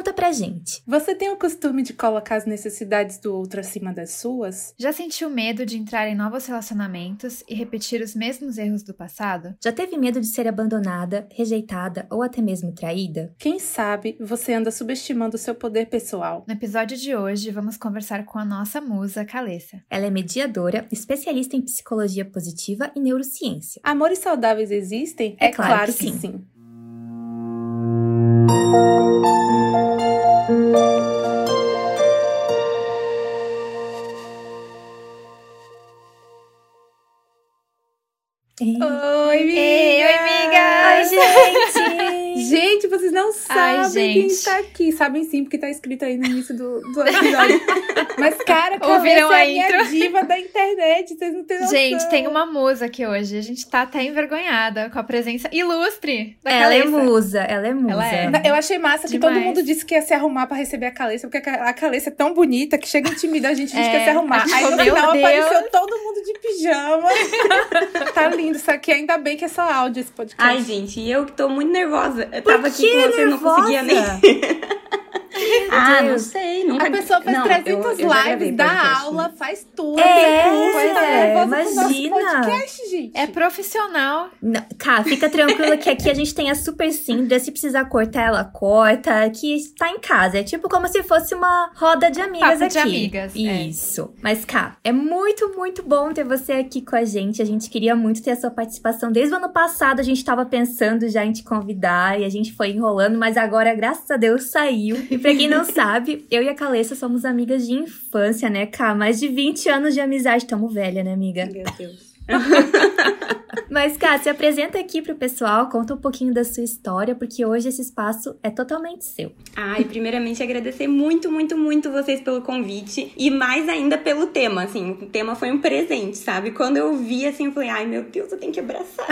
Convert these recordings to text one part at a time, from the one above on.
Conta pra gente. Você tem o costume de colocar as necessidades do outro acima das suas? Já sentiu medo de entrar em novos relacionamentos e repetir os mesmos erros do passado? Já teve medo de ser abandonada, rejeitada ou até mesmo traída? Quem sabe você anda subestimando o seu poder pessoal? No episódio de hoje, vamos conversar com a nossa musa, Calessa. Ela é mediadora, especialista em psicologia positiva e neurociência. Amores saudáveis existem? É claro que sim. sim. Oi, Ei, oi, amiga! Oi, gente! Gente, vocês não sabem quem gente. está aqui. Sabem sim, porque tá escrito aí no início do, do episódio. Mas, cara, Ouviram Calessa a é a minha intro? diva da internet. Vocês não têm noção. Gente, tem uma musa aqui hoje. A gente tá até envergonhada com a presença ilustre da Ela é musa, ela é musa. Ela é. Eu achei massa que todo Demais. mundo disse que ia se arrumar pra receber a Calessa, porque a Ca- a Calessa é tão bonita que chega intimida a gente, a gente É, quer se arrumar. Aí no falou, "Meu final Deus." apareceu todo mundo de pijama. tá lindo isso aqui, ainda bem que é só áudio esse podcast. Ai, gente, e eu que tô muito nervosa. Eu Por tava aqui que com você, não conseguia nem. ah, não sei. Nunca... A pessoa faz não, 300 eu- eu lives, dá aula, faz tudo. É, curso, pois tá é, imagina. podcast, gente. É profissional. Não, Cá, fica tranquila que aqui a gente tem a super Síndria. Se precisar cortar, ela corta. Que está em casa. É tipo como se fosse uma roda de amigas Papo aqui. de amigas, é. Isso. Mas, Cá, é muito, muito bom ter você aqui com a gente. A gente queria muito ter a sua participação. Desde o ano passado a gente tava pensando já em te convidar e a gente foi enrolando, mas agora, graças a Deus, saiu. E pra quem não sabe, eu e a Calessa somos amigas de infância, né, Cá? Mais de 20 anos de amizade. Tamo velha, né, amiga? Meu Deus. Mas, Cá, se apresenta aqui pro pessoal, conta um pouquinho da sua história, porque hoje esse espaço é totalmente seu. Ai, primeiramente agradecer muito, muito, muito vocês pelo convite e mais ainda pelo tema, assim, o tema foi um presente, sabe? Quando eu vi, assim, eu falei, ai, meu Deus, eu tenho que abraçar.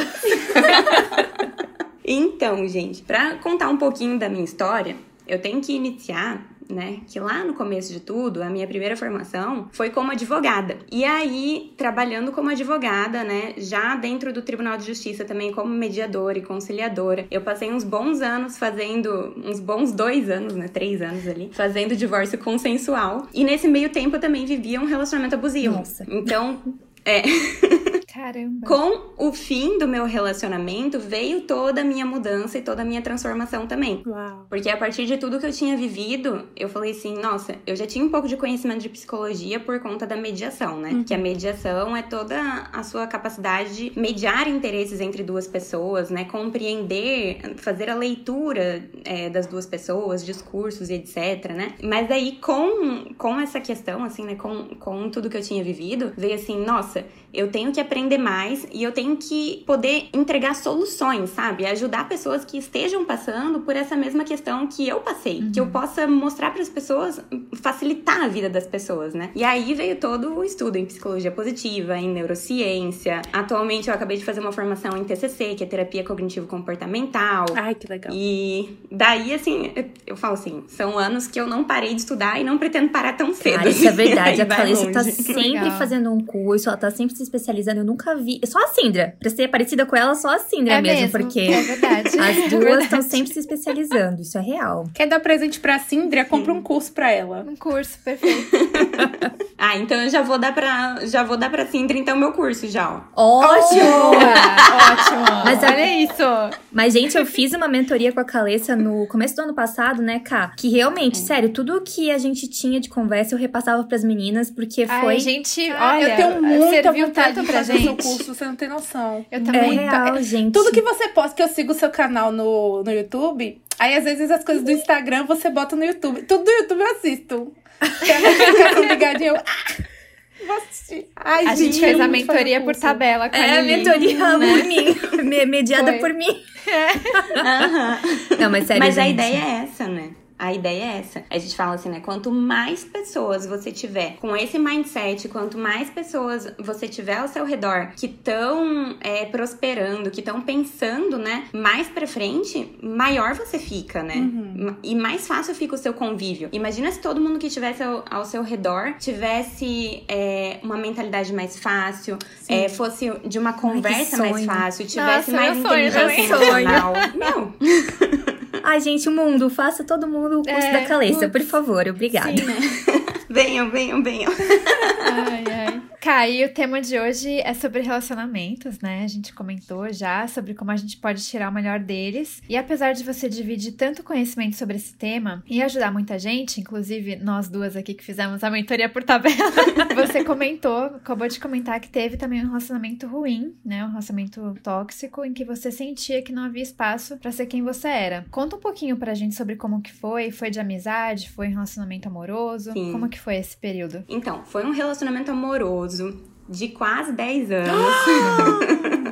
então, gente, pra contar um pouquinho da minha história, eu tenho que iniciar né? Que lá no começo de tudo, a minha primeira formação foi como advogada. E aí, trabalhando como advogada, né? Já dentro do Tribunal de Justiça também como mediadora e conciliadora. Eu passei uns bons anos fazendo, uns bons dois anos, né? Três anos ali, fazendo divórcio consensual. E nesse meio tempo eu também vivia um relacionamento abusivo. Nossa. Então, é. Caramba. Com o fim do meu relacionamento veio toda a minha mudança e toda a minha transformação também. Uau. Porque a partir de tudo que eu tinha vivido, eu falei assim, nossa, eu já tinha um pouco de conhecimento de psicologia por conta da mediação, né? Que a mediação é toda a sua capacidade de mediar interesses entre duas pessoas, né? Compreender, fazer a leitura é, das duas pessoas, discursos e etc, né? Mas aí com, com essa questão, assim, né? Com, com tudo que eu tinha vivido, veio assim, nossa, eu tenho que aprender mais e eu tenho que poder entregar soluções, sabe? Ajudar pessoas que estejam passando por essa mesma questão que eu passei. Que eu possa mostrar para as pessoas, facilitar a vida das pessoas, né? E aí veio todo o estudo em psicologia positiva, em neurociência. Atualmente eu acabei de fazer uma formação em TCC, que é terapia cognitivo-comportamental. Ai, que legal. E daí, assim, eu- falo assim, são anos que eu não parei de estudar e não pretendo parar tão cedo. Cara, isso é verdade. Aí A Calista tá sempre Legal. fazendo um curso, ela tá sempre se especializando. Eu nunca vi. Só a Sindra. Pra ser parecida com ela, só a Sindra É mesmo, mesmo, porque é verdade. as É duas estão sempre se especializando. Isso é real. Quer dar presente pra Cindria? Compra um curso pra ela. Um curso, perfeito. Ah, então eu já vou dar pra, já vou dar pra Sindra, então, meu curso já, ó. Ótimo! Ótimo. Mas a- olha isso. Mas, gente, eu fiz uma mentoria com a Calessa no começo do ano passado, né, Ká? Que realmente, sério, tudo que a gente tinha de conversa eu repassava pras meninas, porque foi. Ai, gente, olha, eu tenho muita serviu vontade tanto pra o seu gente. curso, você não tem noção. Eu é também. real, gente. Tudo que você posta, que eu sigo o seu canal no, no YouTube, aí às vezes as coisas do Instagram você bota no YouTube. Tudo do YouTube eu assisto. Tem a notificação ligadinha, eu. Ah, vou assistir. Ai, A gente eu fez a mentoria por tabela com a É, mentoria né? por mim. Me- mediada Foi. por mim. Aham. Não, mas sério. Mas a gente. ideia é essa? A ideia é essa. A gente fala assim, né? Quanto mais pessoas você tiver com esse mindset, quanto mais pessoas você tiver ao seu redor que estão prosperando, que estão pensando, né? Mais pra frente, maior você fica, né? Uhum. E mais fácil fica o seu convívio. Imagina se todo mundo que estivesse ao, ao seu redor tivesse é, uma mentalidade mais fácil, é, fosse de uma conversa mais sonho. fácil, tivesse Nossa, mais inteligência emocional. Meu, Ai, gente, o mundo, faça todo mundo o curso É, da Calessa, putz. por favor, obrigada. Sim, né? Venham, venham, venham. Ai, ai. Kai, o tema de hoje é sobre relacionamentos, né? A gente comentou já sobre como a gente pode tirar o melhor deles. E apesar de você dividir tanto conhecimento sobre esse tema e ajudar muita gente, inclusive nós duas aqui que fizemos a mentoria por tabela, você comentou, acabou de comentar que teve também um relacionamento ruim, né? Um relacionamento tóxico em que você sentia que não havia espaço pra ser quem você era. Conta um pouquinho pra gente sobre como que foi, foi de amizade, foi um relacionamento amoroso? Sim. Como que foi esse período? Então, foi um relacionamento amoroso de quase 10 anos.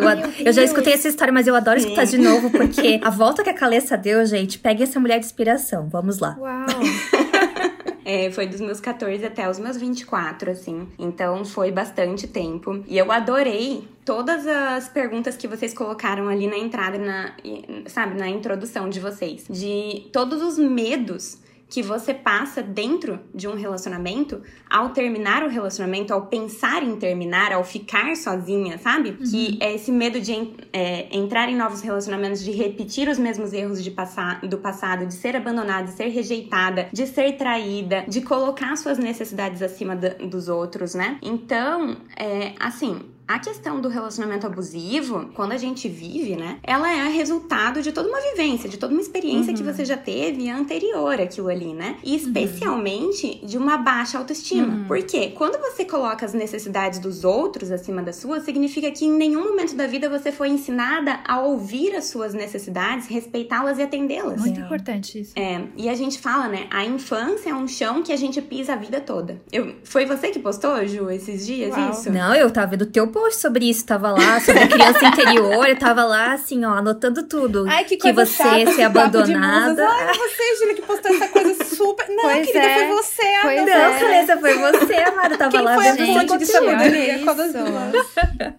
Eu, ad- eu já escutei essa história, mas eu adoro escutar de novo, porque a volta que a Calessa deu, gente, pegue essa mulher de inspiração. Vamos lá. Uau! É, foi dos meus 14 até os meus 24, assim. Então foi bastante tempo. E eu adorei todas as perguntas que vocês colocaram ali na entrada, na, sabe, na introdução de vocês. De todos os medos que você passa dentro de um relacionamento ao terminar o relacionamento, ao pensar em terminar, ao ficar sozinha, sabe? Que é esse medo de é, entrar em novos relacionamentos, de repetir os mesmos erros de passa do passado, de ser abandonada, de ser rejeitada, de ser traída, de colocar suas necessidades acima da- dos outros, né? Então, é, assim, a questão do relacionamento abusivo, quando a gente vive, né? Ela é resultado de toda uma vivência, de toda uma experiência que você já teve anterior àquilo ali, né? E especialmente de uma baixa autoestima. Porque quando você coloca as necessidades dos outros acima das suas, significa que em nenhum momento da vida você foi ensinada a ouvir as suas necessidades, respeitá-las e atendê-las. Muito importante isso. É, e a gente fala, né? A infância é um chão que a gente pisa a vida toda. Eu, foi você que postou, Ju, esses dias Uau. isso? Não, eu tava vendo o teu post sobre isso, tava lá, sobre a criança interior, eu tava lá, assim, ó, anotando tudo. Ai, que que coisa você chata, ser abandonada. Ai, é você, Júlia, que postou essa coisa super... Não, Pois querida, é. foi você, Pois Ana. Não, é. Calessa, foi você, Amara, eu tava Quem lá foi a fonte de sabedoria? Qual das duas?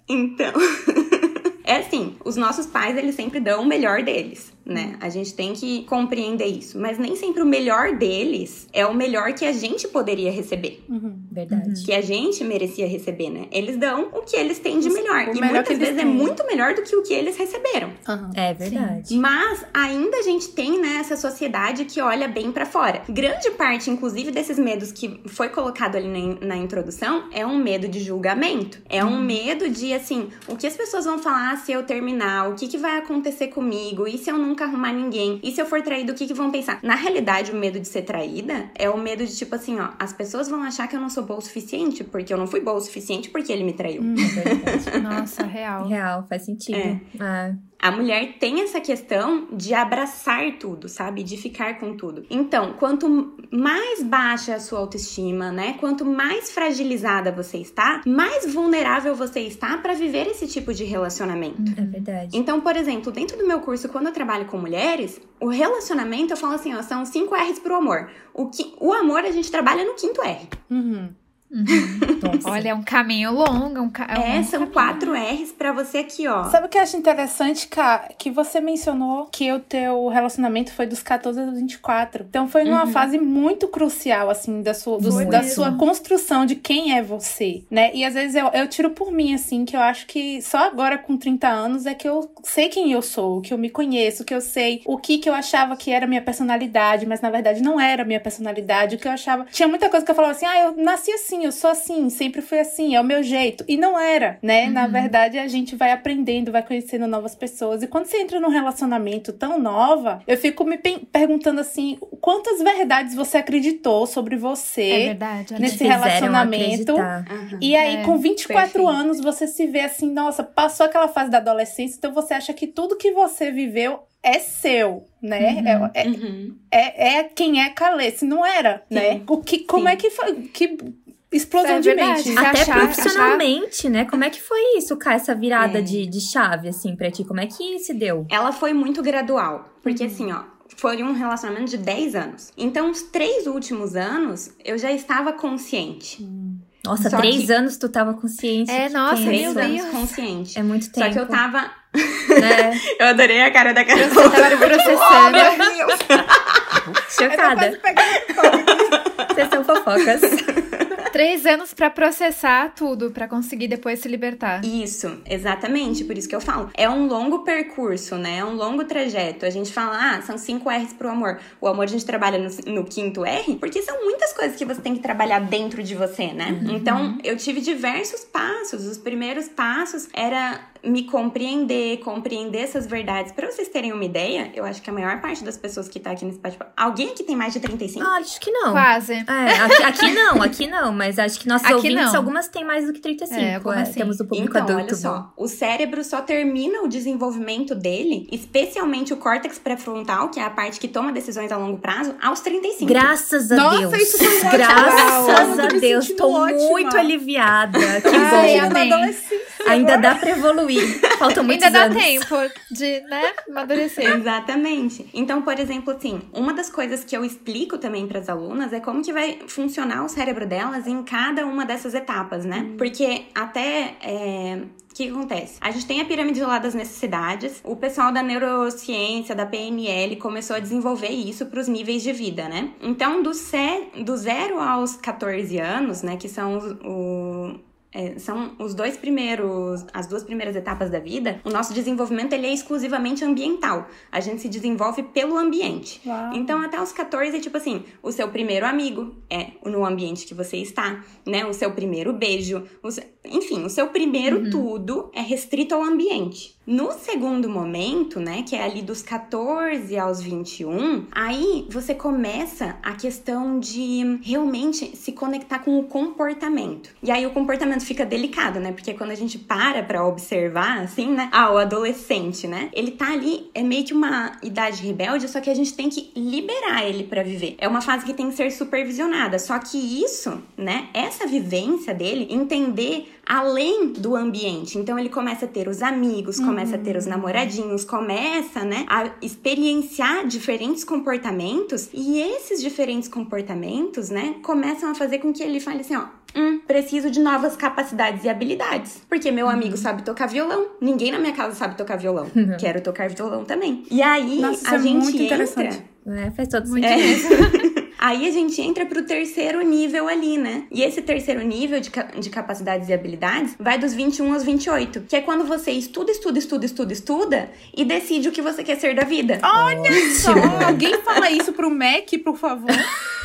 Então. É assim, os nossos pais, eles sempre dão o melhor deles, né? A gente tem que compreender isso. Mas nem sempre o melhor deles é o melhor que a gente poderia receber. Verdade. Que a gente merecia receber, né? Eles dão o que eles têm de melhor. o e melhor muitas vezes é têm. muito melhor do que o que eles receberam. Aham. É verdade. Mas ainda a gente tem né, essa sociedade que olha bem pra fora. Grande parte, inclusive, desses medos que foi colocado ali na, na introdução é um medo de julgamento. É um medo de, assim, o que as pessoas vão falar se eu terminar? O que, que vai acontecer comigo? E se eu nunca arrumar ninguém? E se eu for traído, o que, que vão pensar? Na realidade, o medo de ser traída é o medo de, tipo assim, ó, as pessoas vão achar que eu não sou boa o suficiente, porque eu não fui boa o suficiente porque ele me traiu. É verdade. Nossa, real. Real, faz sentido. É. Ah, A mulher tem essa questão de abraçar tudo, sabe? De ficar com tudo. Então, quanto mais baixa a sua autoestima, né? Quanto mais fragilizada você está, mais vulnerável você está para viver esse tipo de relacionamento. é verdade. Então, por exemplo, dentro do meu curso, quando eu trabalho com mulheres, o relacionamento, eu falo assim, ó, são cinco R's pro amor. O, que, o amor a gente trabalha no quinto R. Uhum. Nossa. Olha, é um caminho longo. Um ca... é um É, são caminho. quatro R's pra você aqui, ó. Sabe o que eu acho interessante, Ká? Que você mencionou que o teu relacionamento foi dos 14 aos 24. Então foi numa fase muito crucial, assim, da sua, Foi da sua construção de quem é você, né? E às vezes eu, eu tiro por mim, assim, que eu acho que só agora com 30 anos é que eu sei quem eu sou, que eu me conheço, que eu sei o que que eu achava que era minha personalidade, mas na verdade não era minha personalidade, o que eu achava. Tinha muita coisa que eu falava assim, ah, eu nasci assim, eu sou assim, sempre fui assim, é o meu jeito. E não era, né? Na verdade, a gente vai aprendendo, vai conhecendo novas pessoas. E quando você entra num relacionamento tão nova, eu fico me pe- perguntando assim, quantas verdades você acreditou sobre É você? verdade. olha. Nesse relacionamento. Aham. E aí, É, com 24 perfeito. anos, você se vê assim, nossa, passou aquela fase da adolescência, então você acha que tudo que você viveu é seu, né? Uhum. É, é, Uhum. é, é quem é Calê, se não era, né? O que, como Sim. é que foi? Que explosão É de mente. Até achar- profissionalmente, né? Como é que foi isso, Kai, essa virada É. de, de chave, assim, pra ti? Como é que se deu? ela foi muito gradual. Porque assim, ó, foi um relacionamento de 10 anos. Então, os três últimos anos, eu já estava consciente. Nossa, Só três que- anos tu tava consciente. É, nossa, Três meu anos Deus. consciente. É muito tempo. Só que eu tava. Né? Eu adorei a cara da Carol. Você tava processando. Meu Deus! Chocada. Eu tô quase pegando fogo. Vocês são fofocas. Três anos para processar tudo, para conseguir depois se libertar. Isso, exatamente, por isso que eu falo. É um longo percurso, né? É um longo trajeto. A gente fala, ah, são cinco R's pro amor. O amor a gente trabalha no, no quinto R, porque são muitas coisas que você tem que trabalhar dentro de você, né? Uhum. Então, eu tive diversos passos. Os primeiros passos era me compreender, compreender essas verdades. Para vocês terem uma ideia, eu acho que a maior parte das pessoas que tá aqui nesse bate Alguém aqui tem mais de 35? Ah, acho que não. Quase. É, aqui, aqui não, aqui não, mas acho que nossos aqui ouvintes, não. algumas têm mais do que 35. É, é, assim. Temos o público então, adulto. Olha só, o cérebro só termina o desenvolvimento dele, especialmente o córtex pré-frontal, que é a parte que toma decisões a longo prazo, aos 35. Graças a Nossa, Deus. Isso foi. Graças a Deus. Tô ótima. muito aliviada. Que Ai, bom. Ainda dá pra evoluir. Faltam muitos Ainda anos. dá tempo de, né, amadurecer. Exatamente. Então, por exemplo, assim, uma das coisas que eu explico também para as alunas é como que vai funcionar o cérebro delas em cada uma dessas etapas, né? Hum. Porque até é, o que acontece? A gente tem a pirâmide lá das necessidades. O pessoal da neurociência, da PNL, começou a desenvolver isso para os níveis de vida, né? Então, do, do zero aos 14 anos, né, que são o, é, são os dois primeiros, as duas primeiras etapas da vida, o nosso desenvolvimento ele é exclusivamente ambiental. A gente se desenvolve pelo ambiente. Uau. Então, até os 14, tipo assim, o seu primeiro amigo é no ambiente que você está, né? O seu primeiro beijo, o seu... enfim, o seu primeiro uhum. tudo é restrito ao ambiente. No segundo momento, né, que é ali dos 14 aos 21, aí você começa a questão de realmente se conectar com o comportamento. E aí o comportamento fica delicado, né? Porque quando a gente para para observar, assim, né? Ah, o adolescente, né? Ele tá ali, é meio que uma idade rebelde, só que a gente tem que liberar ele para viver. É uma fase que tem que ser supervisionada. Só que isso, né? Essa vivência dele, entender além do ambiente. Então ele começa a ter os amigos, uhum. começa a ter os uhum. namoradinhos, começa, né, a experienciar diferentes comportamentos e esses diferentes comportamentos, né, começam a fazer com que ele fale assim, ó, Hum, preciso de novas capacidades e habilidades. Porque meu amigo uhum. sabe tocar violão. Ninguém na minha casa sabe tocar violão. Uhum. Quero tocar violão também. E aí Nossa, a é gente muito entra. É, faz todo sentido. É. Aí a gente entra pro terceiro nível ali, né? E esse terceiro nível de, de capacidades e habilidades vai dos 21 aos 28, que é quando você estuda, estuda, estuda, estuda, estuda e decide o que você quer ser da vida. Olha só! Alguém fala isso pro Mac, por favor.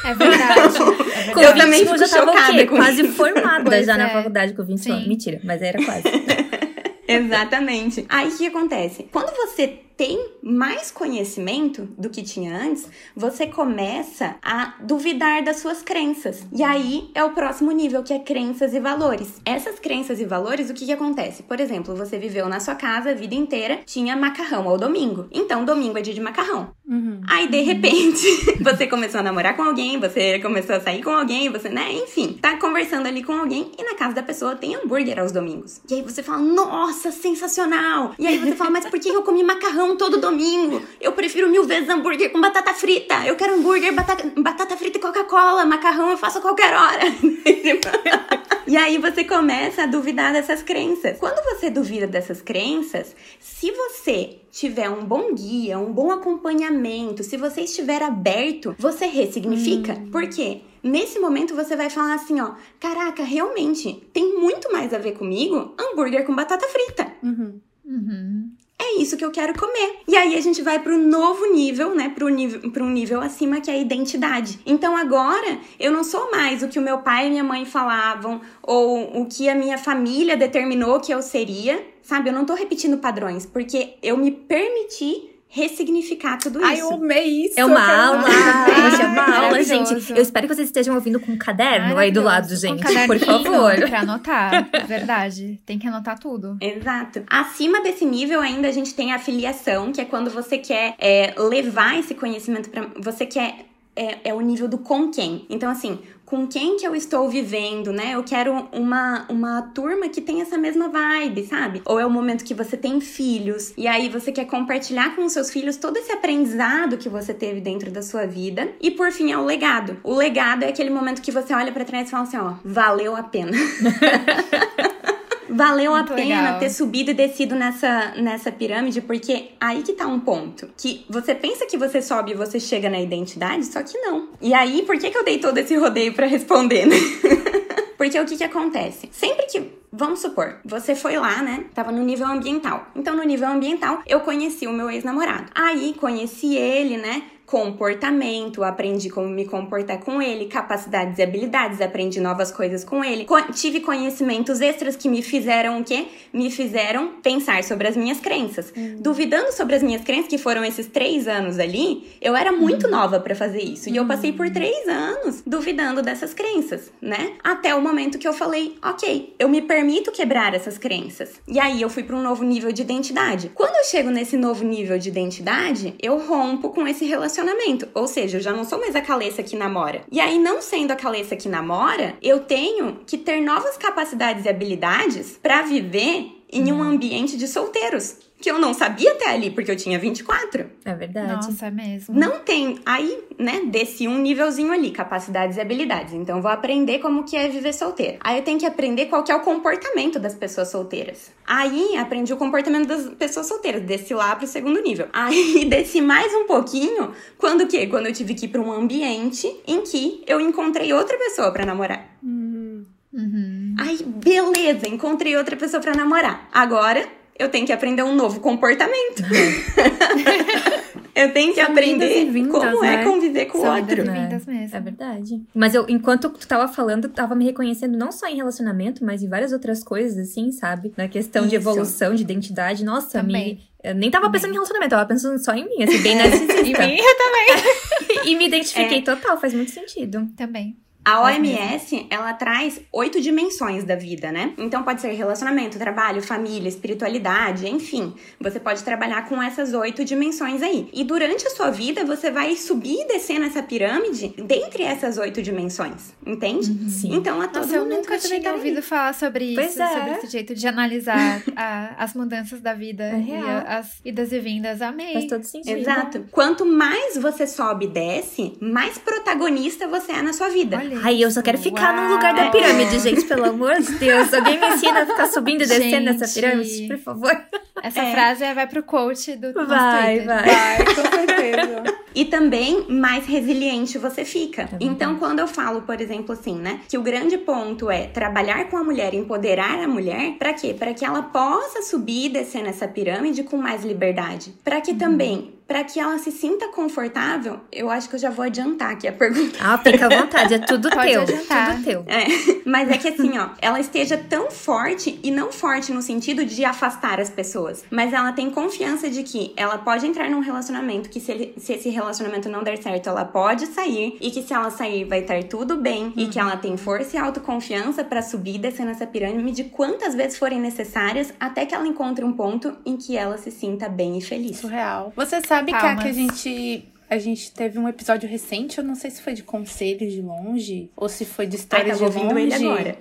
É verdade. É verdade. Eu também fico já chocada com Quase formada pois já é. na faculdade com 21 anos. Mentira, mas era quase. Exatamente. Aí o que acontece? Quando você tem mais conhecimento do que tinha antes, você começa a duvidar das suas crenças. E aí é o próximo nível, que é crenças e valores. Essas crenças e valores, o que, que acontece? Por exemplo, você viveu na sua casa a vida inteira, tinha macarrão ao domingo. Então, domingo é dia de macarrão. Uhum. Aí, de repente, você começou a namorar com alguém, você começou a sair com alguém, você, né? Enfim, tá conversando ali com alguém e na casa da pessoa tem hambúrguer aos domingos. E aí você fala, nossa, sensacional! E aí você fala, mas por que eu comi macarrão todo domingo. Eu prefiro mil vezes hambúrguer com batata frita. Eu quero hambúrguer, batata, batata frita e Coca-Cola. Macarrão eu faço a qualquer hora. e aí você começa a duvidar dessas crenças. Quando você duvida dessas crenças, se você tiver um bom guia, um bom acompanhamento, se você estiver aberto, você ressignifica. Hum. Por quê? Nesse momento você vai falar assim, ó, caraca, realmente tem muito mais a ver comigo hambúrguer com batata frita. Uhum. Uhum é isso que eu quero comer. E aí a gente vai para o novo nível, né? Para um nível acima que é a identidade. Então agora eu não sou mais o que o meu pai e minha mãe falavam ou o que a minha família determinou que eu seria, sabe? Eu não tô repetindo padrões, porque eu me permiti ressignificar tudo isso. Ai, eu amei isso. É uma aula. Hoje é uma aula, gente. Eu espero que vocês estejam ouvindo com um caderno aí do lado, gente. Um por favor. Pra anotar. Verdade. Tem que anotar tudo. Exato. Acima desse nível ainda a gente tem a filiação, que é quando você quer é, levar esse conhecimento para Você quer é, é, o nível do com quem. Então, assim, com quem que eu estou vivendo, né? Eu quero uma, uma turma que tem essa mesma vibe, sabe? Ou é o momento que você tem filhos e aí você quer compartilhar com os seus filhos todo esse aprendizado que você teve dentro da sua vida. E por fim é o legado. O legado é aquele momento que você olha para trás e fala assim, ó, valeu a pena. valeu Muito a pena legal. ter subido e descido nessa, nessa pirâmide, porque aí que tá um ponto. Que você pensa que você sobe e você chega na identidade, só que não. E aí, por que, que eu dei todo esse rodeio para responder, né? Porque o que que acontece? Sempre que Vamos supor, você foi lá, né? Tava no nível ambiental. Então, no nível ambiental, eu conheci o meu ex-namorado. Aí, conheci ele, né? Comportamento, aprendi como me comportar com ele, capacidades e habilidades, aprendi novas coisas com ele, Co tive conhecimentos extras que me fizeram o quê? Me fizeram pensar sobre as minhas crenças. Uhum. Duvidando sobre as minhas crenças, que foram esses três anos ali, eu era muito uhum. nova para fazer isso. E eu passei por três anos duvidando dessas crenças, né? Até o momento que eu falei, ok, eu me permito quebrar essas crenças. E aí eu fui para um novo nível de identidade. Quando eu chego nesse novo nível de identidade, eu rompo com esse relacionamento relacionamento. Ou seja, eu já não sou mais a Caleça que namora. E aí, não sendo a Caleça que namora, eu tenho que ter novas capacidades e habilidades para viver em um ambiente de solteiros que eu não sabia até ali, porque eu tinha 24. É verdade. Nossa, é mesmo. Não tem. Aí, né, desci um nívelzinho ali, capacidades e habilidades. Então, vou aprender como que é viver solteira. Aí, eu tenho que aprender qual que é o comportamento das pessoas solteiras. Aí, aprendi o comportamento das pessoas solteiras. Desci lá pro segundo nível. Aí, desci mais um pouquinho. Quando o quê? Quando eu tive que ir pra um ambiente em que eu encontrei outra pessoa para namorar. Uhum. Uhum. Aí, beleza, encontrei outra pessoa para namorar. Agora eu tenho que aprender um novo comportamento. eu tenho que São aprender vindas, como é né? é conviver com o outro. Vindas mesmo. É verdade. Mas eu, enquanto tu tava falando, tava me reconhecendo não só em relacionamento, mas em várias outras coisas, assim, sabe? Na questão Isso. de evolução, de identidade. Nossa, também. me. Eu nem tava pensando em relacionamento, tava pensando só em mim, assim, bem narcisista. em mim, eu também. e me identifiquei é. total, faz muito sentido. Também. A OMS, ela traz oito dimensões da vida, né? Então pode ser relacionamento, trabalho, família, espiritualidade, enfim. Você pode trabalhar com essas oito dimensões aí. E durante a sua vida, você vai subir e descer nessa pirâmide dentre essas oito dimensões, entende? Uhum. Sim. Então a todo Nossa, eu nunca tinha ouvido falar sobre pois isso, é. sobre esse jeito de analisar a, as mudanças da vida é e a, as idas e vindas. Amei. Faz todo sentido. Exato. Quanto mais você sobe e desce, mais protagonista você é na sua vida. Olha Ai, eu só quero ficar Uau. no lugar da pirâmide, gente, pelo amor de Deus. Alguém me ensina a ficar subindo e descendo essa pirâmide, por favor. Essa é. frase vai pro coach do Vai, vai. Vai, com certeza. E também mais resiliente você fica. É então, quando eu falo, por exemplo, assim, né, que o grande ponto é trabalhar com a mulher, empoderar a mulher, para quê? Para que ela possa subir e descer nessa pirâmide com mais liberdade. Para que uhum. também para que ela se sinta confortável, eu acho que eu já vou adiantar aqui a pergunta. Ah, fica à vontade, é tudo teu, adiantar. tudo teu. É, mas é que assim, ó, ela esteja tão forte e não forte no sentido de afastar as pessoas, mas ela tem confiança de que ela pode entrar num relacionamento que se, ele, se esse relacionamento não der certo, ela pode sair e que se ela sair vai estar tudo bem uhum. e que ela tem força e autoconfiança para subir e descer nessa pirâmide quantas vezes forem necessárias até que ela encontre um ponto em que ela se sinta bem e feliz. Surreal. Você sabe Cá, que a gente a gente teve um episódio recente, eu não sei se foi de conselhos de longe ou se foi de histórias Ai, de longe. ele agora.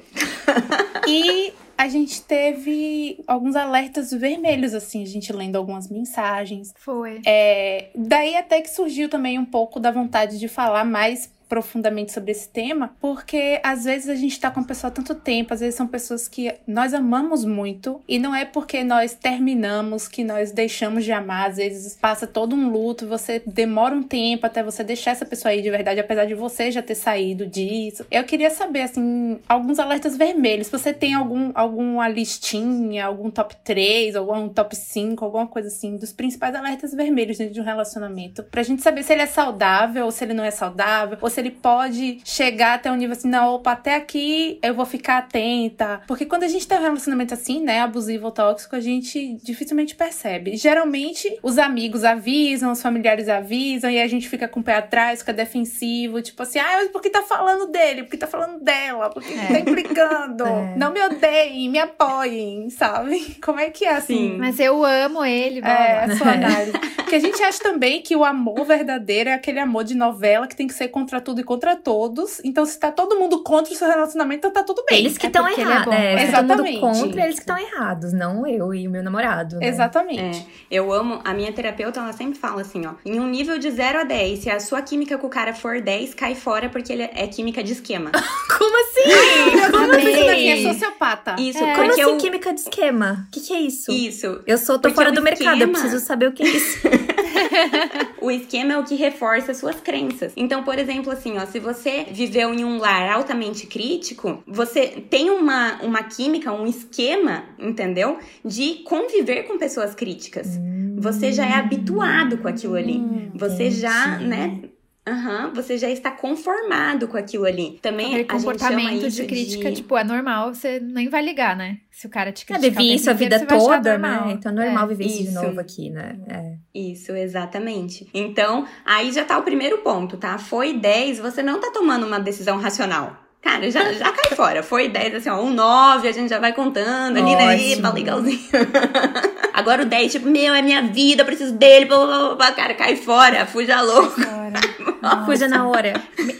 e a gente teve alguns alertas vermelhos, assim, a gente lendo algumas mensagens. Foi. É, daí até que surgiu também um pouco da vontade de falar mais profundamente sobre esse tema, porque às vezes a gente tá com a pessoa há tanto tempo, às vezes são pessoas que nós amamos muito, e não é porque nós terminamos que nós deixamos de amar, às vezes passa todo um luto, você demora um tempo até você deixar essa pessoa aí de verdade, apesar de você já ter saído disso. Eu queria saber, assim, alguns alertas vermelhos. Você tem algum, alguma listinha, algum top 3, algum top 5, alguma coisa assim, dos principais alertas vermelhos dentro de um relacionamento, pra gente saber se ele é saudável ou se ele não é saudável, ou se ele pode chegar até um nível assim, não, opa, até aqui eu vou ficar atenta. Porque quando a gente tem um relacionamento assim, né, abusivo ou tóxico, a gente dificilmente percebe. Geralmente, os amigos avisam, os familiares avisam, e a gente fica com o pé atrás, fica defensivo, tipo assim, ah, mas por que tá falando dele? Por que tá falando dela? Por que é. tá implicando? É. Não me odeiem, me apoiem, sabe? Como é que é assim? Sim. Mas eu amo ele, mano. É, a sua análise. Porque a gente acha também que o amor verdadeiro é aquele amor de novela que tem que ser contra tudo e contra todos. Então, se tá todo mundo contra o seu relacionamento, tá tudo bem. Eles que estão é errados. É, Exatamente. Todo mundo contra, eles que estão errados, não eu e o meu namorado. Né? Exatamente. É, eu amo, a minha terapeuta, ela sempre fala assim, ó, em um nível de 0 a 10, se a sua química com o cara for 10, cai fora porque ele é química de esquema. Como assim? Como assim? É sociopata. Isso, é. Como assim eu... química de esquema? O que, que é isso? Isso. Eu sou, tô porque fora do esquema... mercado, eu preciso saber o que é isso. o esquema é o que reforça suas crenças. Então, por exemplo, assim, ó, se você viveu em um lar altamente crítico, você tem uma, uma química, um esquema, entendeu? De conviver com pessoas críticas. Você já é habituado com aquilo ali. Hum, você já, né? Aham, você já está conformado com aquilo ali. Também Aquele comportamento de crítica, de... tipo, é normal, você nem vai ligar, né? Se o cara te criticar. vivi o isso a vida toda, né? Então é normal É. viver isso de novo aqui, né? É. Isso, exatamente. Então, aí já tá o primeiro ponto, tá? Foi 10, você não tá tomando uma decisão racional. Cara, já, já cai fora. Foi 10, assim, ó, um 9, a gente já vai contando ali, né? Epa, legalzinho. Agora o 10, tipo, meu, é minha vida, eu preciso dele, blá, blá, blá, blá. cara, cai fora, fuja louco. Fuja na hora.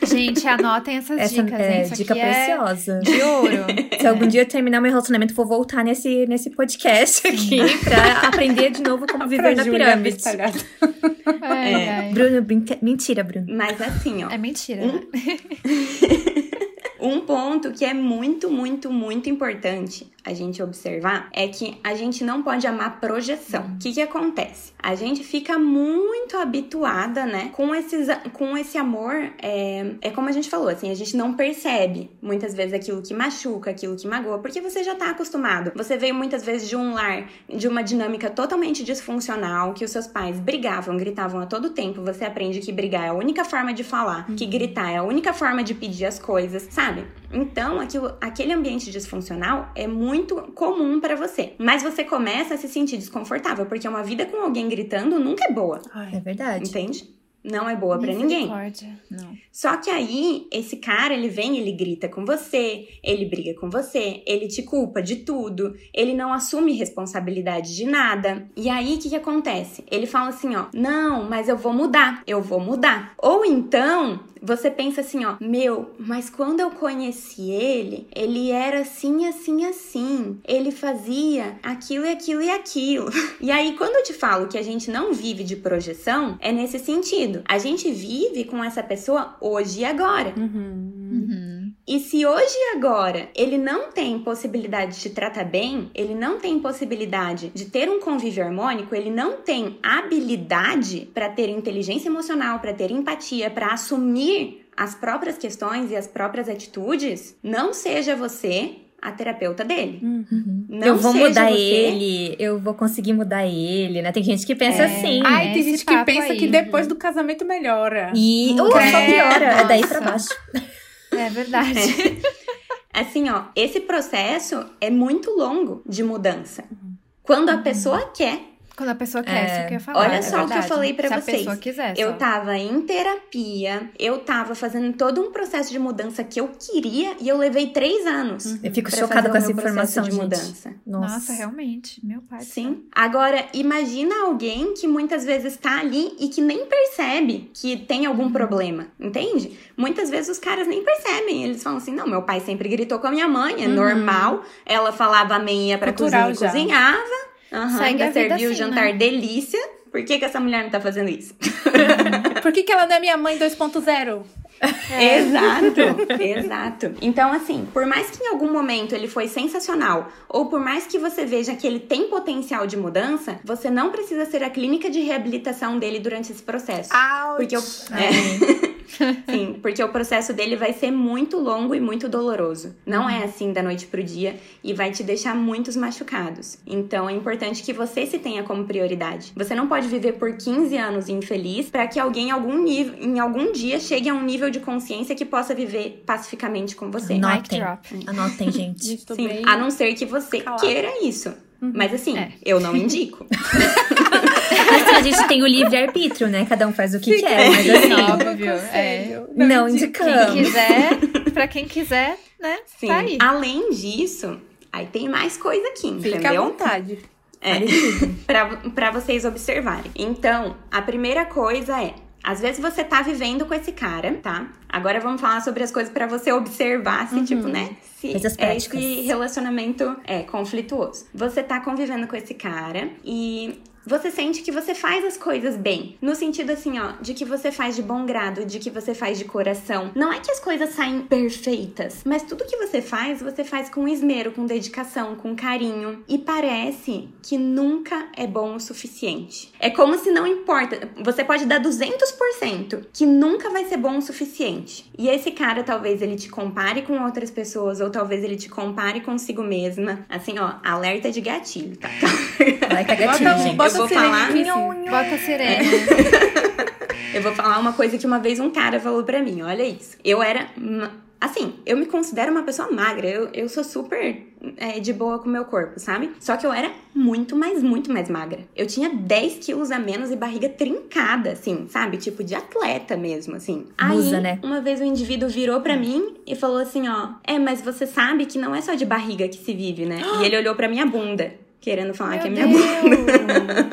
Gente, anotem essas Essa dicas, é hein? Isso dica aqui é preciosa. de ouro. Se algum dia eu terminar meu relacionamento, vou voltar nesse, nesse podcast aqui pra aprender de novo como viver na pirâmide. É. ai. Bruno, brinca... mentira, Bruno. Mas assim, ó, É mentira. Um- né? Um ponto que é muito, muito, muito importante a gente observar é que a gente não pode amar projeção. O que que acontece? A gente fica muito habituada, né, com, esses, com esse amor, é, é como a gente falou, assim, a gente não percebe muitas vezes aquilo que machuca, aquilo que magoa, porque você já tá acostumado. Você veio muitas vezes de um lar, de uma dinâmica totalmente disfuncional, que os seus pais brigavam, gritavam a todo tempo, você aprende que brigar é a única forma de falar, que gritar é a única forma de pedir as coisas, sabe? Então, aquilo, aquele ambiente disfuncional é muito comum pra você. Mas você começa a se sentir desconfortável, porque uma vida com alguém gritando nunca é boa, É Ai, verdade. entende? Não é boa pra ninguém. Não. Só que aí, esse cara, ele vem, ele grita com você, ele briga com você, ele te culpa de tudo, ele não assume responsabilidade de nada. E aí, o que que acontece? Ele fala assim, ó, não, mas eu vou mudar, eu vou mudar. Ou então, você pensa assim, ó, meu, mas quando eu conheci ele, ele era assim, assim, assim. Ele fazia aquilo e aquilo e aquilo. E aí, quando eu te falo que a gente não vive de projeção, é nesse sentido. A gente vive com essa pessoa hoje e agora. Uhum. Uhum. E se hoje e agora ele não tem possibilidade de te tratar bem, ele não tem possibilidade de ter um convívio harmônico, ele não tem habilidade para ter inteligência emocional, para ter empatia, para assumir as próprias questões e as próprias atitudes, não seja você a terapeuta dele. Uhum. Não eu vou seja mudar você- ele, eu vou conseguir mudar ele, né? Tem gente que pensa É. assim. Ai, né, tem esse gente que papo pensa aí. que depois do casamento melhora. E uh, só credo, piora, é daí pra baixo. É verdade. Assim, ó, esse processo é muito longo de mudança. Quando a pessoa quer, Quando a pessoa quer, É. isso que eu ia falar. Olha é só o que eu falei pra Se vocês. a pessoa quiser. Eu só. tava em terapia, eu tava fazendo todo um processo de mudança que eu queria e eu levei três anos. Eu fico chocada com essa informação, de gente. mudança. Nossa. Nossa, realmente. Meu pai. Sim. Agora, imagina alguém que muitas vezes tá ali e que nem percebe que tem algum Uhum. problema, entende? Muitas vezes os caras nem percebem. Eles falam assim: não, meu pai sempre gritou com a minha mãe, é Uhum. normal. Ela falava amém, ia pra Cultural cozinha e já. cozinhava. Segue ainda serviu o assim, jantar né? delícia. Por que, que essa mulher não tá fazendo isso? Por que, que ela não é minha mãe 2.0? Exato, exato. Então, assim, por mais que em algum momento ele foi sensacional, ou por mais que você veja que ele tem potencial de mudança, você não precisa ser a clínica de reabilitação dele durante esse processo. Porque o, é. Sim, porque o processo dele vai ser muito longo e muito doloroso. Não é assim da noite pro dia e vai te deixar muitos machucados. Então é importante que você se tenha como prioridade. Você não pode viver por 15 anos infeliz para que alguém em algum em algum dia chegue a um nível de consciência que possa viver pacificamente com você. Anotem. drop. Anotem, gente. Sim, bem a não ser que você calada. queira isso. Mas assim, É. eu não indico. Mas a gente tem o livre-arbítrio, né? Cada um faz o que quer. Mas assim, Óbvio. É. não Quem indicamos. quiser, pra quem quiser, né? Sim. Tá aí. Além disso, aí tem mais coisa aqui, Fica à entendeu? vontade. É, pra, pra vocês observarem. Então, a primeira coisa é. Às vezes você tá vivendo com esse cara, tá? Agora vamos falar sobre as coisas pra você observar se, tipo, né? Se Coisas é esse relacionamento é conflituoso. Você tá convivendo com esse cara e você sente que você faz as coisas bem. No sentido assim, ó, de que você faz de bom grado, de que você faz de coração. Não é que as coisas saem perfeitas, mas tudo que você faz, você faz com esmero, com dedicação, com carinho. E parece que nunca é bom o suficiente. É como se não importa. Você pode dar 200%, que nunca vai ser bom o suficiente. E esse cara, talvez ele te compare com outras pessoas, ou talvez ele te compare consigo mesma. Assim, ó, alerta de gatilho, tá? Alerta gatilho, Bota, gente. bota Eu vou falar- assim. Bota a sirene. Eu vou falar uma coisa que uma vez um cara falou pra mim, olha isso. Eu era. Assim, eu me considero uma pessoa magra. Eu, eu sou super é, de boa com o meu corpo, sabe? Só que eu era muito mais, muito mais magra. Eu tinha 10 quilos a menos e barriga trincada, assim, sabe? Tipo de atleta mesmo, assim. Musa, Aí, né? uma vez o indivíduo virou pra mim e falou assim: ó, é, mas você sabe que não é só de barriga que se vive, né? E ele olhou pra minha bunda, querendo falar que é minha bunda.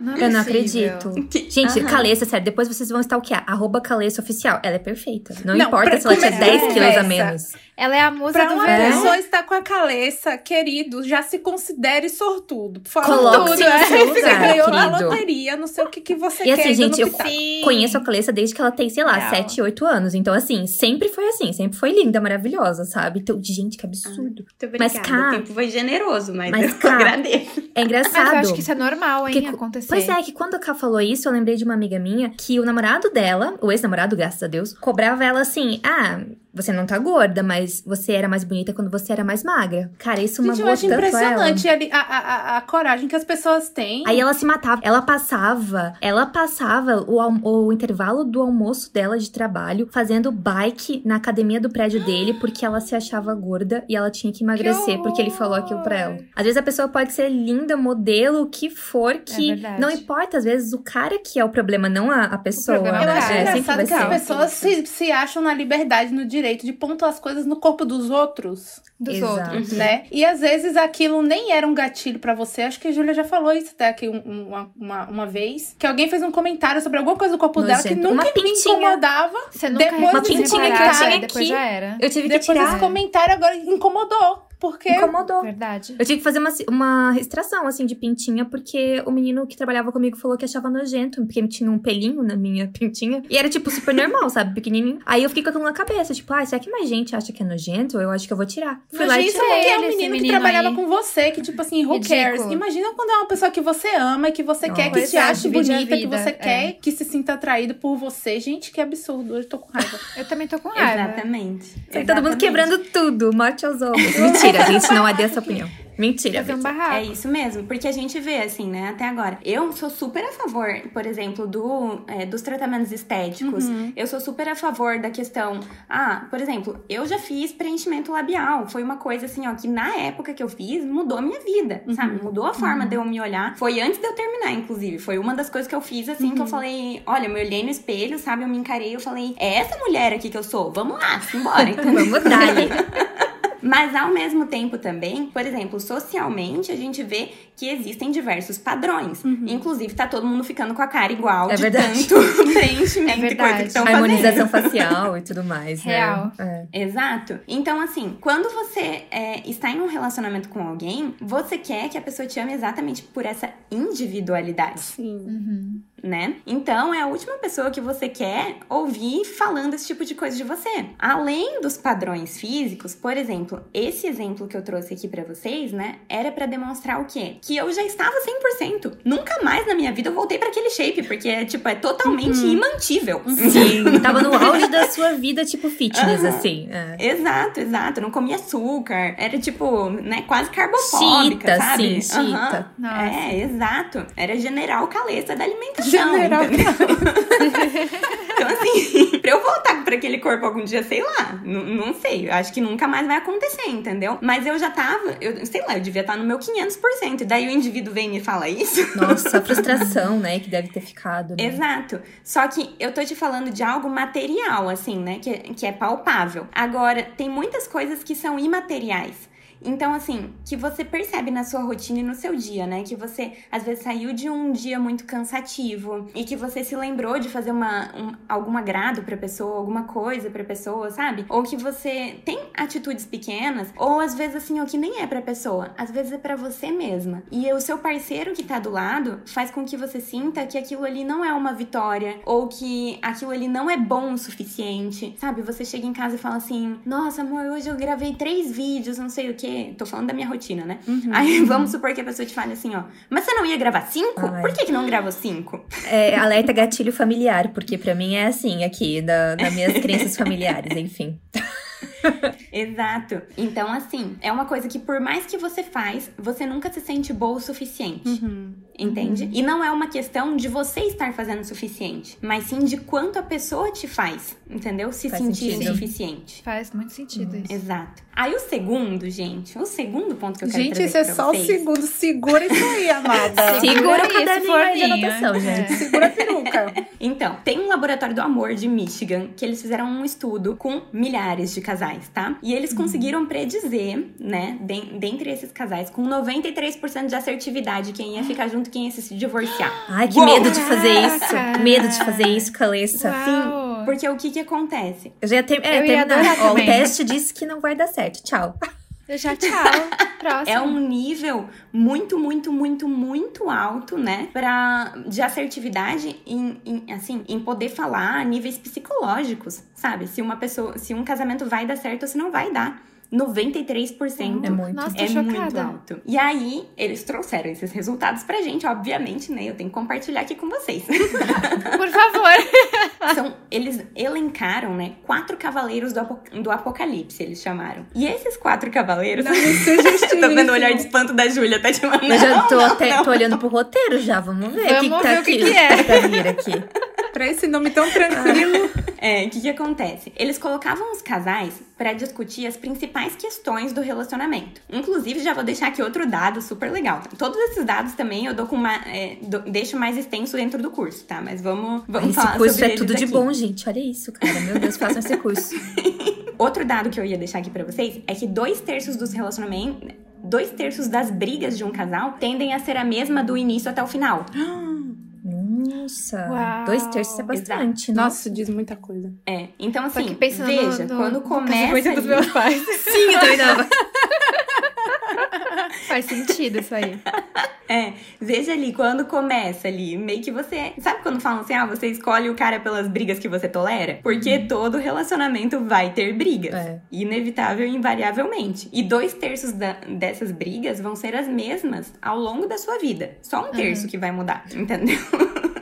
Não é Eu não acredito. Que- Gente. Caleça, sério, depois vocês vão stalkear. Arroba Caleça Oficial. Ela é perfeita. Não, Não, importa se ela tinha começar 10 a quilos a menos. Ela é a musa Pra do uma verão. pessoa estar com a cabeça, querido, já se considere sortudo. Por favor, tudo, no é. Você lugar, ganhou na loteria, não sei o que, que você E quer. assim, ainda gente, no eu conheço a Caleça desde que ela tem, sei lá, Real. 7, 8 anos. Então, assim, sempre foi assim. Sempre foi linda, maravilhosa, sabe? Então, gente, que absurdo. Muito Mas, cá- O tempo foi generoso, mas, Mas, eu cá- agradeço. É Mas engraçado. eu acho que isso é normal, hein, Porque- acontecer. Pois é, que quando a Ká falou isso, eu lembrei de uma amiga minha que o namorado dela, o ex-namorado, graças a Deus, cobrava ela assim: ah, você não tá gorda, mas você era mais bonita quando você era mais magra. Cara, isso Gente, magoou tanto ela. impressionante a, a, a, coragem que as pessoas têm. Aí ela se matava. Ela passava, ela passava o, o intervalo do almoço dela de trabalho fazendo bike na academia do prédio dele porque ela se achava gorda e ela tinha que emagrecer porque ele falou aquilo pra ela. Às vezes a pessoa pode ser linda, modelo, o que for, que verdade. não importa. Às vezes o cara que é o problema, não a, a pessoa. problema é o né? É, sempre engraçado vai que as ser. pessoas se, se acham na liberdade, no direito de pontuar as coisas no corpo dos outros, Dos Exato. outros. né? E às vezes aquilo nem era um gatilho pra você. Acho que a Júlia já falou isso até aqui um- um- uma, uma, uma vez. Que alguém fez um comentário sobre alguma coisa do corpo dela que nunca Uma me pintinha. incomodava. Você nunca Depois Uma pintinha que tinha e depois aqui. já era. Eu tive que Depois tirar. esse comentário agora incomodou. Porque Incomodou. Verdade. Eu tive que fazer uma, uma restrição, assim, de pintinha, porque o menino que trabalhava comigo falou que achava nojento, porque tinha um pelinho na minha pintinha. E era, tipo, super normal, sabe? Pequenininho. Aí eu fiquei com aquilo na cabeça, tipo, ah, será que mais gente acha que é nojento? Eu acho que eu vou tirar. Fui lá Imagina e isso tirei. porque é um esse menino, que menino trabalhava aí. com você, que tipo assim, who Ridículo. cares? Imagina quando é uma pessoa que você ama, que você Não. quer que te é, ache bonita, que você é. quer que se sinta atraído por você. Gente, que absurdo. Eu tô com raiva. Eu também tô com raiva. Exatamente. Sai todo mundo Exatamente. quebrando tudo, morte aos homens. Mentira, a gente não é dessa opinião. Mentira. Fazer um barraco. É isso mesmo, porque a gente vê assim, né, até agora. Eu sou super a favor, por exemplo, do, é, dos tratamentos estéticos. Eu sou super a favor da questão. Ah, por exemplo, eu já fiz preenchimento labial. Foi uma coisa assim, ó, que na época que eu fiz mudou a minha vida, sabe? Mudou a forma de eu me olhar. Foi antes de eu terminar, inclusive. Foi uma das coisas que eu fiz assim que eu falei: olha, eu me olhei no espelho, sabe? Eu me encarei e eu falei: é essa mulher aqui que eu sou. Vamos lá, simbora. entendeu? Vamos dar Mas ao mesmo tempo também, por exemplo, socialmente a gente vê que existem diversos padrões. Inclusive, tá todo mundo ficando com a cara igual É de verdade. tanto preenchimento É e coisa que estão fazendo. Harmonização facial e tudo mais, né? Real. É. Exato. Então, assim, quando você é, está em um relacionamento com alguém, você quer que a pessoa te ame exatamente por essa individualidade, Sim. Uhum. Né? Então, é a última pessoa que você quer ouvir falando esse tipo de coisa de você. Além dos padrões físicos, por exemplo, esse exemplo que eu trouxe aqui pra vocês, né, era pra demonstrar o quê? Que eu já estava 100%. Nunca mais na minha vida eu voltei pra aquele shape, porque é tipo, é totalmente imantível. Sim, tava no auge da sua vida, tipo fitness, Aham. assim. É. Exato, exato. Não comia açúcar. Era tipo, né, quase carbofóbica, Chita, sabe? sim, chita. Nossa. É, exato. Era general calesta da alimentação. General então, assim, pra eu voltar pra aquele corpo algum dia, sei lá. Não sei. Eu acho que nunca mais vai acontecer, entendeu? Mas eu já tava, eu sei lá, eu devia estar no meu 500%. E daí o indivíduo vem e me fala isso. Nossa, a frustração, né, que deve ter ficado. Né? Exato. Só que eu tô te falando de algo material, assim, né? Que, que é palpável. Agora, tem muitas coisas que são imateriais. Então, assim, que você percebe na sua rotina e no seu dia, né? Que você, às vezes, saiu de um dia muito cansativo e que você se lembrou de fazer uma, um, algum agrado pra pessoa, alguma coisa pra pessoa, sabe? Ou que você tem atitudes pequenas, ou às vezes, assim, o que nem é pra pessoa, às vezes é para você mesma. E o seu parceiro que tá do lado faz com que você sinta que aquilo ali não é uma vitória, ou que aquilo ali não é bom o suficiente, sabe? Você chega em casa e fala assim: Nossa, amor, hoje eu gravei três vídeos, não sei o Tô falando da minha rotina, né? Uhum. Aí vamos supor que a pessoa te fale assim: Ó, mas você não ia gravar cinco? Ai. Por que, que não gravou cinco? É, alerta gatilho familiar, porque para mim é assim aqui, da, das minhas crenças familiares, enfim. Exato. Então, assim, é uma coisa que por mais que você faz, você nunca se sente boa o suficiente. Uhum. Entende? Uhum. E não é uma questão de você estar fazendo o suficiente, mas sim de quanto a pessoa te faz, entendeu? Se faz sentir sentido. insuficiente. Faz muito sentido isso. Exato. Aí o segundo, gente, o segundo ponto que eu quero gente, trazer Gente, esse é só vocês. o segundo. Segura isso aí, amada. Segura o caderninho aí de anotação, gente. É. Segura a peruca. Então, tem um laboratório do amor de Michigan que eles fizeram um estudo com milhares de casais, tá? E eles uhum. conseguiram predizer, né, dentre esses casais, com 93% de assertividade, quem ia ficar junto, quem ia se divorciar. Ai, que Uou! medo de fazer isso. Medo de fazer isso, Calessa. Sim, porque o que que acontece? Eu já ia, ter, é, eu ia terminar. Ó, o teste disse que não vai dar certo. Tchau. Já tchau. Próximo. É um nível muito, muito, muito, muito alto, né? Pra, de assertividade em, em, assim, em poder falar a níveis psicológicos, sabe? Se uma pessoa, se um casamento vai dar certo ou se não vai dar. 93% é muito, Nossa, é chocada. muito alto. E aí, eles trouxeram esses resultados pra gente, obviamente, né? Eu tenho que compartilhar aqui com vocês. Por favor. São, eles elencaram, né? Quatro cavaleiros do, do apocalipse, eles chamaram. E esses quatro cavaleiros. Não, não tô vendo o olhar de espanto da Júlia, tá de Eu já tô, não, até, não. tô olhando pro roteiro já, vamos ver vamos o que, que tá ver aqui. O que, que é. Pra vir aqui. Pra esse nome tão tranquilo. É, o que que acontece? Eles colocavam os casais para discutir as principais questões do relacionamento. Inclusive, já vou deixar aqui outro dado super legal. Todos esses dados também eu dou com uma, é, do, deixo mais extenso dentro do curso, tá? Mas vamos, vamos esse falar curso sobre é tudo eles de aqui. bom, gente. Olha isso, cara. Meu Deus, façam esse curso. Outro dado que eu ia deixar aqui para vocês é que dois terços dos relacionamentos, dois terços das brigas de um casal tendem a ser a mesma do início até o final. Nossa, Uau. dois terços é bastante, né? Nossa, diz muita coisa. É, então assim, veja, no, no, quando começa dos ali- meus pais. Sim, eu também. Faz sentido isso aí. É, veja ali, quando começa ali, meio que você. Sabe quando falam assim, ah, você escolhe o cara pelas brigas que você tolera? Porque todo relacionamento vai ter brigas. É. Inevitável e invariavelmente. E dois terços da- dessas brigas vão ser as mesmas ao longo da sua vida. Só um terço que vai mudar, entendeu?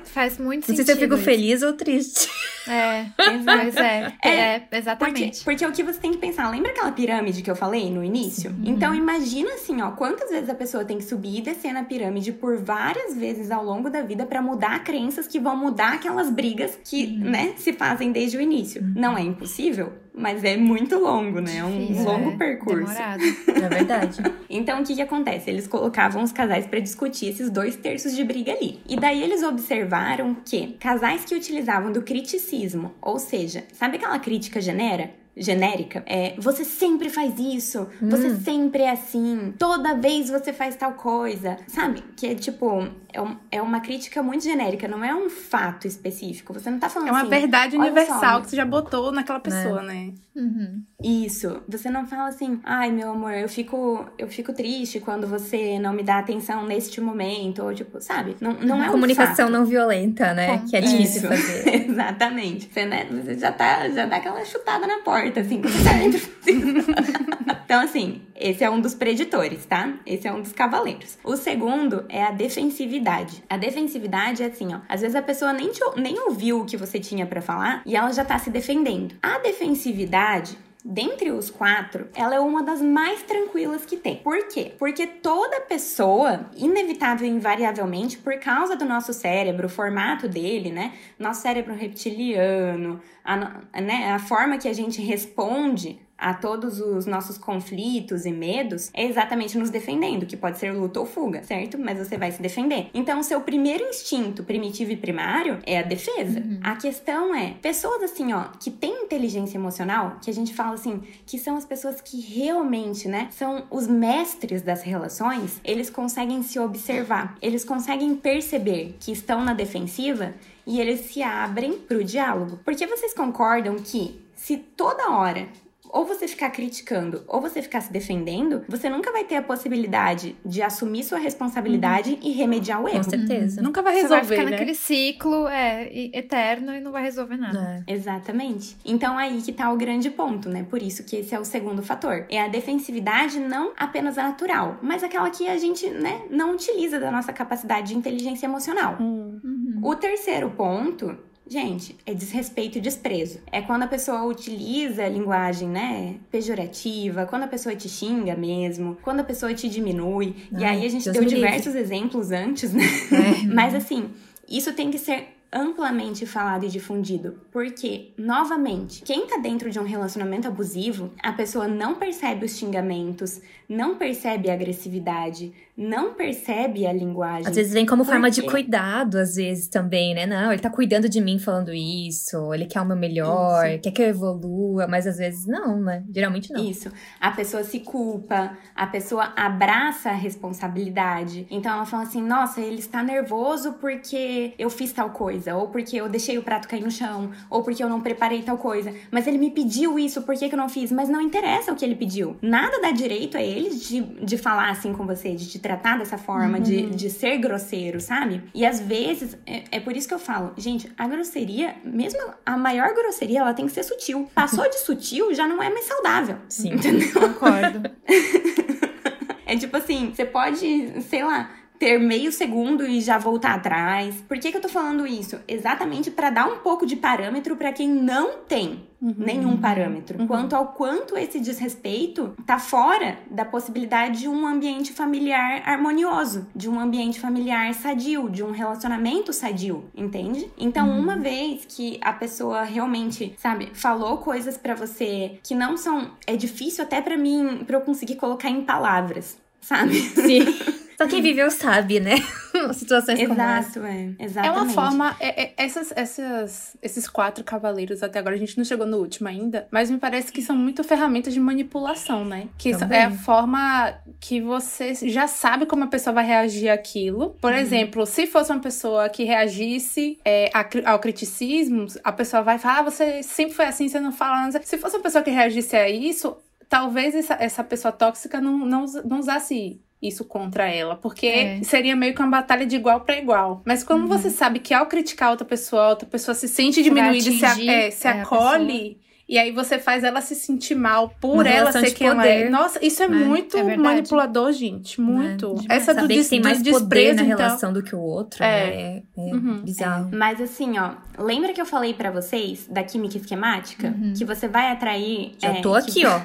Faz muito Não sei sentido. se eu fico isso. feliz ou triste. É, pois é. É, É, Porque, exatamente. porque o que você tem que pensar, lembra aquela pirâmide que eu falei no início? Então imagina assim, ó, quantas vezes a pessoa tem que subir e descer na pirâmide por várias vezes ao longo da vida pra mudar crenças que vão mudar aquelas brigas que, né, se fazem desde o início. Não é impossível, mas é muito longo, né? É um Difícil, longo é. percurso. Demorado. É verdade. Então, o que que acontece? Eles colocavam os casais pra discutir esses dois terços de briga ali. E daí eles observaram que casais que utilizavam do criticismo, ou seja, sabe aquela crítica genera? Genérica, é você sempre faz isso, você sempre é assim, toda vez você faz tal coisa, sabe? Que é tipo, é, um- é uma crítica muito genérica, não é um fato específico. Você não tá falando É uma assim, verdade "Olha universal só, que você já botou naquela pessoa, né? Uhum. isso. Você não fala assim, ai meu amor, eu fico, eu fico triste quando você não me dá atenção neste momento, ou tipo, sabe? Não, não é um Comunicação fato. não violenta, né? Que é difícil Isso. fazer. Exatamente. Você, né, você já tá, já dá aquela chutada na porta, assim, quando você. Então, assim, esse é um dos preditores, tá? Esse é um dos cavaleiros. O segundo é a defensividade. A defensividade é assim, ó. Às vezes a pessoa nem, te, nem ouviu o que você tinha pra falar e ela já tá se defendendo. A defensividade. Dentre os quatro, ela é uma das mais tranquilas que tem. Por quê? Porque toda pessoa, inevitável e invariavelmente, por causa do nosso cérebro, o formato dele, né? Nosso cérebro reptiliano, a, né? a forma que a gente responde a todos os nossos conflitos e medos é exatamente nos defendendo, que pode ser luta ou fuga, certo? Mas você vai se defender. Então, o seu primeiro instinto primitivo e primário é a defesa. Uhum. A questão é, pessoas assim, ó, que têm inteligência emocional, que a gente fala assim, que são as pessoas que realmente, né, são os mestres das relações, eles conseguem se observar, eles conseguem perceber que estão na defensiva e eles se abrem para o diálogo. Porque vocês concordam que se toda hora ou você ficar criticando ou você ficar se defendendo, você nunca vai ter a possibilidade de assumir sua responsabilidade uhum. e remediar o erro. Com certeza. Uhum. Nunca vai resolver. Você vai ficar né? naquele ciclo é, eterno e não vai resolver nada. É. Exatamente. Então aí que tá o grande ponto, né? Por isso que esse é o segundo fator. É a defensividade não apenas a natural, mas aquela que a gente, né, não utiliza da nossa capacidade de inteligência emocional. Uhum. O terceiro ponto Gente, é desrespeito e desprezo. É quando a pessoa utiliza a linguagem, né, pejorativa, quando a pessoa te xinga mesmo, quando a pessoa te diminui. Ai, e aí a gente Deus deu diversos livre. exemplos antes, né? É. Mas assim, isso tem que ser amplamente falado e difundido. Porque, novamente, quem tá dentro de um relacionamento abusivo, a pessoa não percebe os xingamentos, não percebe a agressividade, não percebe a linguagem. Às vezes vem como forma de cuidado, às vezes também, né? Não, ele tá cuidando de mim falando isso, ele quer o meu melhor, isso. quer que eu evolua, mas às vezes não, né? Geralmente não. Isso. A pessoa se culpa, a pessoa abraça a responsabilidade. Então ela fala assim: nossa, ele está nervoso porque eu fiz tal coisa, ou porque eu deixei o prato cair no chão, ou porque eu não preparei tal coisa. Mas ele me pediu isso, por que, que eu não fiz? Mas não interessa o que ele pediu. Nada dá direito a ele de, de falar assim com você, de te tratar dessa forma, uhum. de, de ser grosseiro, sabe? E às vezes, é, é, por isso que eu falo, gente, a grosseria, mesmo a maior grosseria, ela tem que ser sutil. Passou de sutil, já não é mais saudável. Sim, entendeu? Concordo. é tipo assim, você pode, sei lá, ter meio segundo e já voltar atrás. Por que, que eu tô falando isso? Exatamente para dar um pouco de parâmetro para quem não tem uhum. nenhum parâmetro. Uhum. Quanto ao quanto esse desrespeito tá fora da possibilidade de um ambiente familiar harmonioso, de um ambiente familiar sadio, de um relacionamento sadio, entende? Então, uhum. uma vez que a pessoa realmente, sabe, falou coisas para você que não são é difícil até para mim para eu conseguir colocar em palavras, sabe? Sim. Só quem viveu sabe, né? Situações Exato, como essa. é. Exatamente. É uma forma. É, é, essas, essas, esses quatro cavaleiros, até agora a gente não chegou no último ainda, mas me parece que são muito ferramentas de manipulação, né? Que Também. é a forma que você já sabe como a pessoa vai reagir àquilo. Por uhum. exemplo, se fosse uma pessoa que reagisse é, ao criticismo, a pessoa vai falar: ah, você sempre foi assim, você não fala. Se fosse uma pessoa que reagisse a isso, talvez essa, essa pessoa tóxica não, não, não usasse isso contra ela, porque é. seria meio que uma batalha de igual para igual. Mas como uhum. você sabe que ao criticar outra pessoa, outra pessoa se sente diminuída e se, é, se é, acolhe. E aí você faz ela se sentir mal por uma ela ser quem ela é. Nossa, isso é, muito é manipulador, gente. Né? Muito. É. Essa do, des, tem mais do desprezo na então. relação do que o outro, é, né? é, é uhum. bizarro. Mas assim, ó, lembra que eu falei para vocês da química esquemática? Uhum. Que você vai atrair. Já tô aqui, que... ó.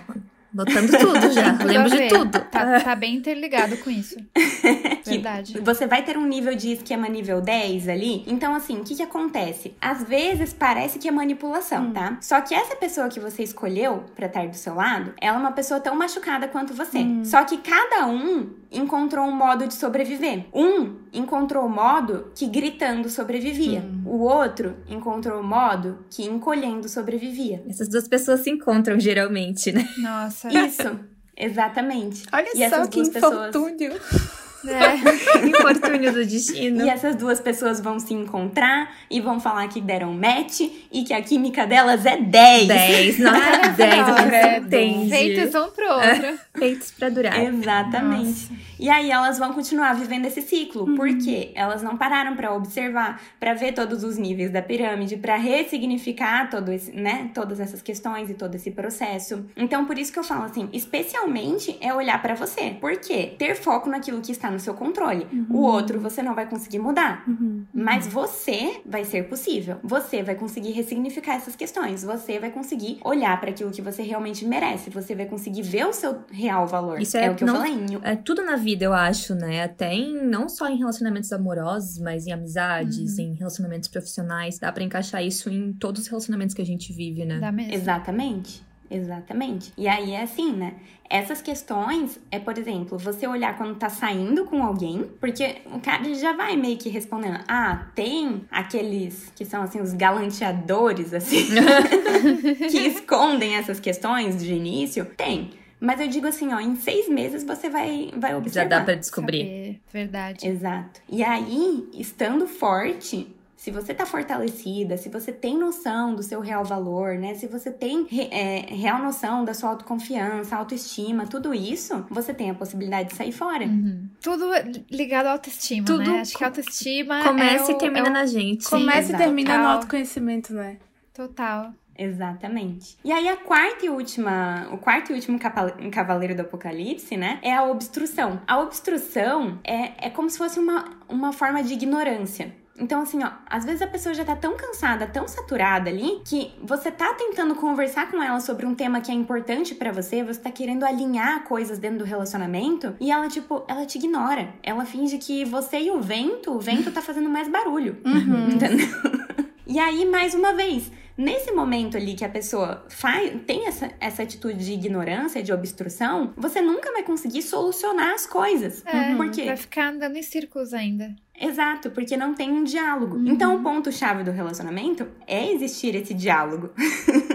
Botando tudo já. Lembro de tudo. Tá, tá, bem interligado com isso. Verdade. Você vai ter um nível de esquema nível 10 ali. Então, assim, o que, que acontece? Às vezes parece que é manipulação, hum. tá? Só que essa pessoa que você escolheu pra estar do seu lado, ela é uma pessoa tão machucada quanto você. Hum. Só que cada um encontrou um modo de sobreviver. Um encontrou o modo que gritando sobrevivia. Hum. O outro encontrou o modo que encolhendo sobrevivia. Essas duas pessoas se encontram geralmente, né? Nossa. Isso, exatamente. Olha e só que infortúnio. Pessoas... É, infortúnio do destino. E essas duas pessoas vão se encontrar e vão falar que deram match e que a química delas é 10. 10, nota 10, você entende. Feitos um pro outro. É, feitos pra durar. Exatamente. Nossa. E aí elas vão continuar vivendo esse ciclo, uhum. porque elas não pararam para observar, para ver todos os níveis da pirâmide, para ressignificar todo esse, né, todas essas questões e todo esse processo. Então, por isso que eu falo assim, especialmente é olhar para você. Por quê? Ter foco naquilo que está no seu controle. Uhum. O outro você não vai conseguir mudar, uhum. mas você vai ser possível. Você vai conseguir ressignificar essas questões. Você vai conseguir olhar para aquilo que você realmente merece. Você vai conseguir ver o seu real valor. Isso é, é o que não, eu falei. É tudo na vida eu acho, né? Até em, não só em relacionamentos amorosos, mas em amizades, uhum. em relacionamentos profissionais. Dá para encaixar isso em todos os relacionamentos que a gente vive, né? Dá mesmo. Exatamente. Exatamente. E aí é assim, né? Essas questões é, por exemplo, você olhar quando tá saindo com alguém, porque o cara já vai meio que respondendo: ah, tem aqueles que são assim, os galanteadores, assim, que escondem essas questões de início? Tem. Mas eu digo assim, ó, em seis meses você vai, vai observar. Já dá pra descobrir. Saber. Verdade. Exato. E aí, estando forte, se você tá fortalecida, se você tem noção do seu real valor, né? Se você tem é, real noção da sua autoconfiança, autoestima, tudo isso, você tem a possibilidade de sair fora. Uhum. Tudo ligado à autoestima, Tudo né? Acho que a autoestima Começa é e termina é o... na gente. Começa e exato. termina no autoconhecimento, né? Total. Exatamente. E aí a quarta e última, o quarto e último cavaleiro do apocalipse, né, é a obstrução. A obstrução é, é como se fosse uma, uma forma de ignorância. Então, assim, ó, às vezes a pessoa já tá tão cansada, tão saturada ali, que você tá tentando conversar com ela sobre um tema que é importante pra você, você tá querendo alinhar coisas dentro do relacionamento, e ela, tipo, ela te ignora. Ela finge que você e o vento, o vento tá fazendo mais barulho. Entendeu? E aí, mais uma vez, nesse momento ali que a pessoa faz, tem essa, essa atitude de ignorância, de obstrução, você nunca vai conseguir solucionar as coisas. É, Por quê? Vai ficar andando em círculos ainda. Exato, porque não tem um diálogo. Então, o ponto-chave do relacionamento é existir esse diálogo.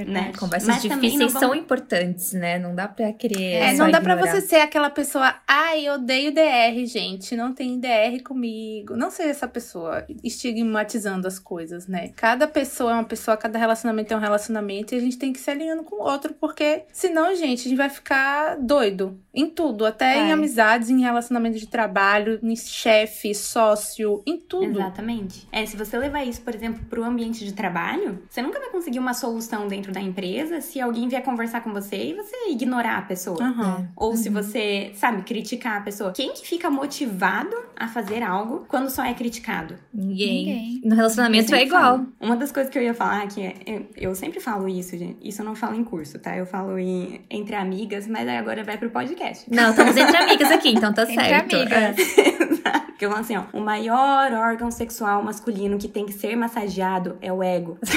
É verdade. Né? Conversas Mas difíceis não são importantes, né? Não dá pra querer. É, não dá pra ignorar. você ser aquela pessoa, ai, eu odeio DR, gente, não tem DR comigo. Não ser essa pessoa estigmatizando as coisas, né? Cada pessoa é uma pessoa, cada relacionamento é um relacionamento e a gente tem que se alinhando com o outro, porque senão, gente, a gente vai ficar doido em tudo, até em Vai. amizades, em relacionamento de trabalho, em chefe, sócio, em tudo. Exatamente. É, se você levar isso, por exemplo, pro ambiente de trabalho, você nunca vai conseguir uma solução dentro da empresa se alguém vier conversar com você e você ignorar a pessoa. Aham. Ou se você, sabe, criticar a pessoa. Quem que fica motivado a fazer algo quando só é criticado? Ninguém. Ninguém. No relacionamento é sempre igual. falo. Uma das coisas que eu ia falar que é, eu, eu sempre falo isso, gente. Isso eu não falo em curso, tá? Eu falo em, entre amigas, mas aí agora vai pro podcast. Não, estamos entre amigas aqui, então tá Entre certo. amigas. Porque eu falo assim, ó, o maior órgão sexual masculino que tem que ser massageado é o ego.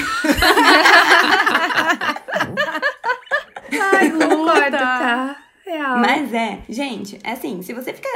Ai, concordo, tá? Real. Mas é, gente, é assim, se você fica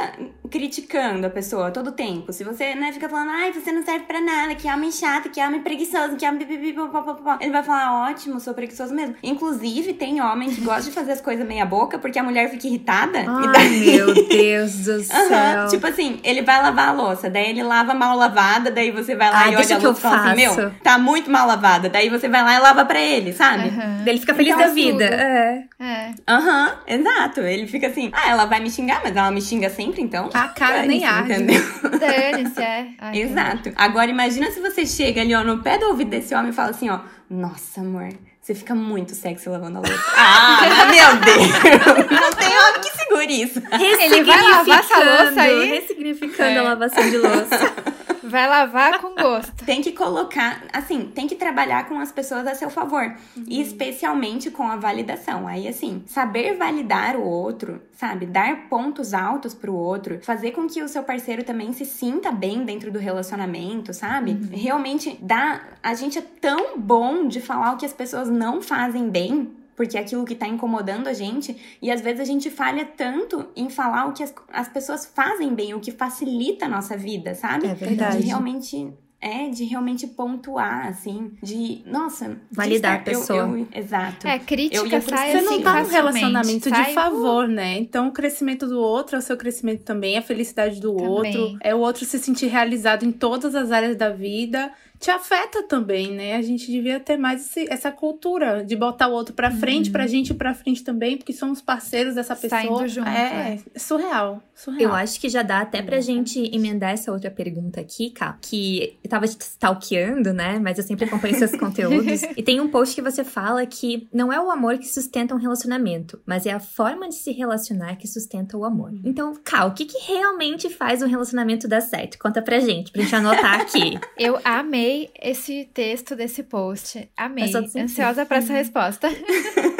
criticando a pessoa todo tempo, se você, né, fica falando, ai, você não serve pra nada, que homem chato, que homem preguiçoso, que homem pipipi, popopopó", ele vai falar, ótimo, sou preguiçoso mesmo. Inclusive, tem homem que gosta de fazer as coisas meia boca porque a mulher fica irritada. e Ai, daí... meu Deus do céu. Tipo assim, ele vai lavar a louça, daí ele lava mal lavada, daí você vai lá Ah, e olha a louça e fala assim, faço. meu, tá muito mal lavada. Daí você vai lá e lava pra ele, sabe? Aham. Ele fica feliz Então, da vida. tudo. É. É. Aham, exato. Ele fica assim, ah, ela vai me xingar, mas ela me xinga sempre, então. A cara nem arde. Entendeu? Dane-se, é. Ai, Exato. Agora imagina se você chega ali, ó, no pé do ouvido desse homem e fala assim, ó, nossa, amor, você fica muito sexy lavando a louça. ah, meu Deus! Não tem homem que segure isso. Ele vai lavar essa louça aí? Ressignificando É. a lavação de louça. Vai lavar com gosto. Tem que colocar, assim, tem que trabalhar com as pessoas a seu favor. E especialmente com a validação. Aí, assim, saber validar o outro, sabe? Dar pontos altos pro outro. Fazer com que o seu parceiro também se sinta bem dentro do relacionamento, sabe? Realmente dá. A gente é tão bom de falar o que as pessoas não fazem bem. Porque é aquilo que tá incomodando a gente. E às vezes a gente falha tanto em falar o que as, as pessoas fazem bem, o que facilita a nossa vida, sabe? É verdade. De realmente. É, de realmente pontuar, assim, de. Nossa. Validar de estar- a pessoa. Eu, eu- exato. É, Eu crítica ia pro- sai Você assim não tá num relacionamento Sai, de favor, né? Então o crescimento do outro é o seu crescimento também, a felicidade do Também. outro, é o outro se sentir realizado em todas as áreas da vida. Te afeta também, né? A gente devia ter mais esse- essa cultura de botar o outro pra frente, pra gente ir pra frente também, porque somos parceiros dessa pessoa. Saindo junto, é, surreal, surreal. Eu acho que já dá até pra gente emendar essa outra pergunta aqui, Ká, que eu tava te stalkeando, né? Mas eu sempre acompanho seus conteúdos. E tem um post que você fala que não é o amor que sustenta um relacionamento, mas é a forma de se relacionar que sustenta o amor. Então, Ká, o que, que realmente faz um relacionamento dar certo? Conta pra gente, pra gente anotar aqui. Eu amei esse texto desse post. Amei. Ansiosa pra essa resposta.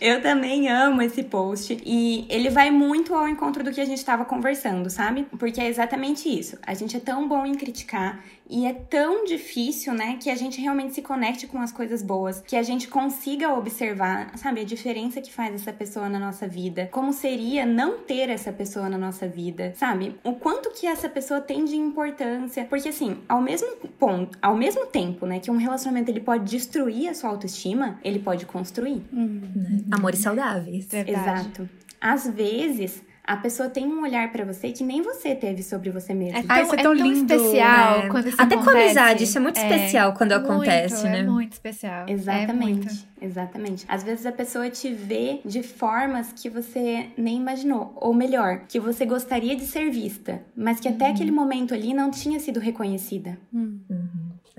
Eu também amo esse post e ele vai muito ao encontro do que a gente estava conversando, sabe? Porque é exatamente isso. A gente é tão bom em criticar E é tão difícil, né, que a gente realmente se conecte com as coisas boas, que a gente consiga observar, sabe, a diferença que faz essa pessoa na nossa vida, como seria não ter essa pessoa na nossa vida, sabe? O quanto que essa pessoa tem de importância, porque assim, ao mesmo ponto, ao mesmo tempo, né, que um relacionamento ele pode destruir a sua autoestima, ele pode construir. Uhum. Amores saudáveis. Verdade. Exato. Às vezes, a pessoa tem um olhar pra você que nem você teve sobre você mesmo. É tão, Ah, isso é é tão tão lindo, especial É. quando isso Até com acontece. amizade, isso é muito especial quando muito, acontece, né? É muito especial. É Exatamente, muito. exatamente. Às vezes a pessoa te vê de formas que você nem imaginou, ou melhor, que você gostaria de ser vista, mas que até aquele momento ali não tinha sido reconhecida. Uhum,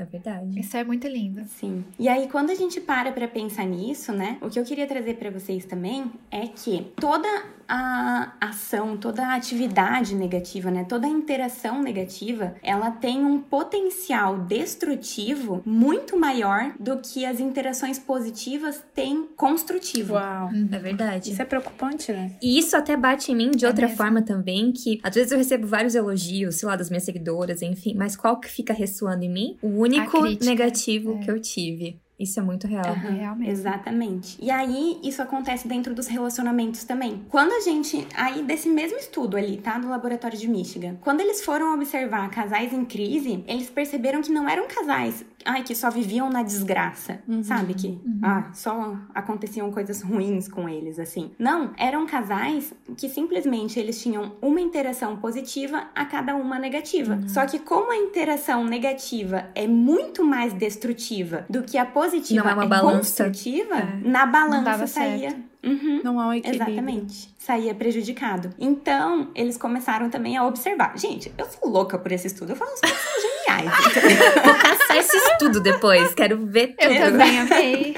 é verdade. Isso é muito lindo. Sim. E aí quando a gente para pra pensar nisso, né? O que eu queria trazer pra vocês também é que toda a ação, toda a atividade negativa, né? Toda a interação negativa, ela tem um potencial destrutivo muito maior do que as interações positivas têm construtivo. Uau. É verdade. Isso é preocupante, né? E isso até bate em mim de É outra mesmo. forma também, que às vezes eu recebo vários elogios, sei lá, das minhas seguidoras, enfim, mas qual que fica ressoando em mim? O único crítica, negativo é. que eu tive. Isso é muito real. Aham, Realmente. Exatamente. E aí, isso acontece dentro dos relacionamentos também. Quando a gente. Aí, desse mesmo estudo ali, tá? Do laboratório de Michigan. Quando eles foram observar casais em crise, eles perceberam que não eram casais. Ai, que só viviam na desgraça. Sabe? Que ah, só aconteciam coisas ruins com eles, assim. Não, eram casais que simplesmente eles tinham uma interação positiva a cada uma negativa. Só que como a interação negativa é muito mais destrutiva do que a positiva Não é uma é balança. construtiva, É. na balança saía. certo. Uhum. Não há um equilíbrio. Exatamente. Saía prejudicado. Então, eles começaram também a observar. Gente, eu sou louca por esse estudo. Eu falo, os caras são geniais. Vou caçar esse estudo depois, quero ver tudo. Eu também amei.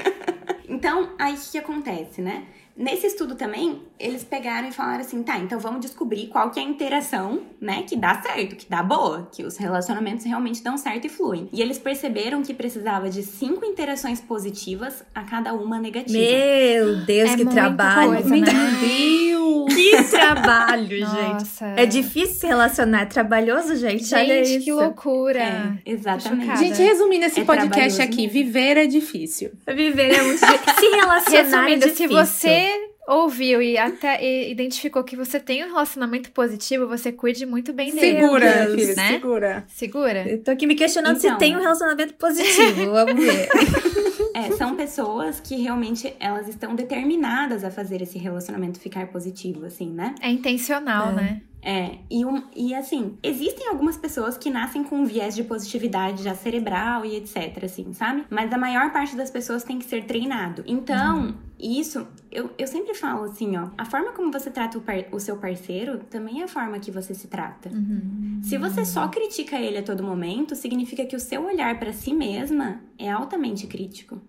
Então, aí o que, que acontece, né? Nesse estudo também, eles pegaram e falaram assim, tá, então vamos descobrir qual que é a interação, né, que dá certo, que dá boa, que os relacionamentos realmente dão certo e fluem. E eles perceberam que precisava de cinco interações positivas a cada uma negativa. Meu Deus, É que trabalho. coisa, Meu né? Deus! Que trabalho, gente. Nossa. É difícil se relacionar, é trabalhoso, gente. Olha Gente, isso. que loucura. É, exatamente. Gente, resumindo esse É podcast aqui, mesmo. viver é difícil. Viver é muito difícil. Se relacionar é Resumindo, se difícil. você ouviu e até e identificou que você tem um relacionamento positivo, você cuide muito bem dele. Segura, Deus, filho, né? segura. Segura. Eu tô aqui me questionando Então. se tem um relacionamento positivo. Vamos ver. É, são pessoas que realmente elas estão determinadas a fazer esse relacionamento ficar positivo, assim, né? É intencional, É. né? É, e, um, e assim, existem algumas pessoas que nascem com um viés de positividade já cerebral e etc, assim, sabe? Mas a maior parte das pessoas tem que ser treinado. Então, isso, eu, eu sempre falo assim, ó, a forma como você trata o, par- o seu parceiro também é a forma que você se trata. Se você só critica ele a todo momento, significa que o seu olhar pra si mesma é altamente crítico.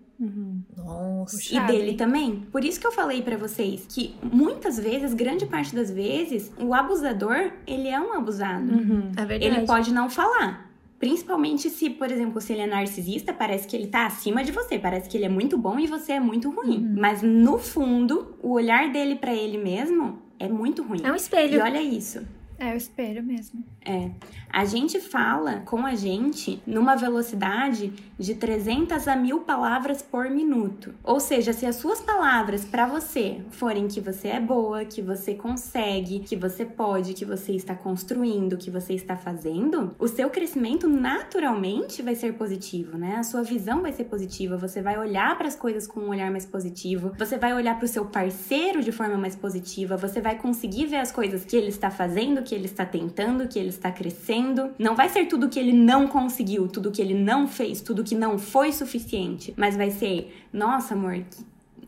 Nossa. E Puxado, dele hein? também. Por isso que eu falei pra vocês que muitas vezes, grande parte das vezes, o abusador, ele é um abusado. É verdade. Ele pode não falar. Principalmente se, por exemplo, se ele é narcisista, parece que ele tá acima de você, parece que ele é muito bom e você é muito ruim. Uhum. Mas no fundo, o olhar dele pra ele mesmo é muito ruim. É um E espelho. olha isso. É o espelho mesmo. É. A gente fala com a gente numa velocidade de 300 a 1000 palavras por minuto. Ou seja, se as suas palavras pra você forem que você é boa, que você consegue, que você pode, que você está construindo, que você está fazendo, o seu crescimento naturalmente vai ser positivo, né? A sua visão vai ser positiva, você vai olhar para as coisas com um olhar mais positivo, você vai olhar para o seu parceiro de forma mais positiva, você vai conseguir ver as coisas que ele está fazendo, que ele está tentando, que ele está crescendo. Não vai ser tudo que ele não conseguiu, tudo que ele não fez, tudo que não foi suficiente, mas vai ser, nossa, amor,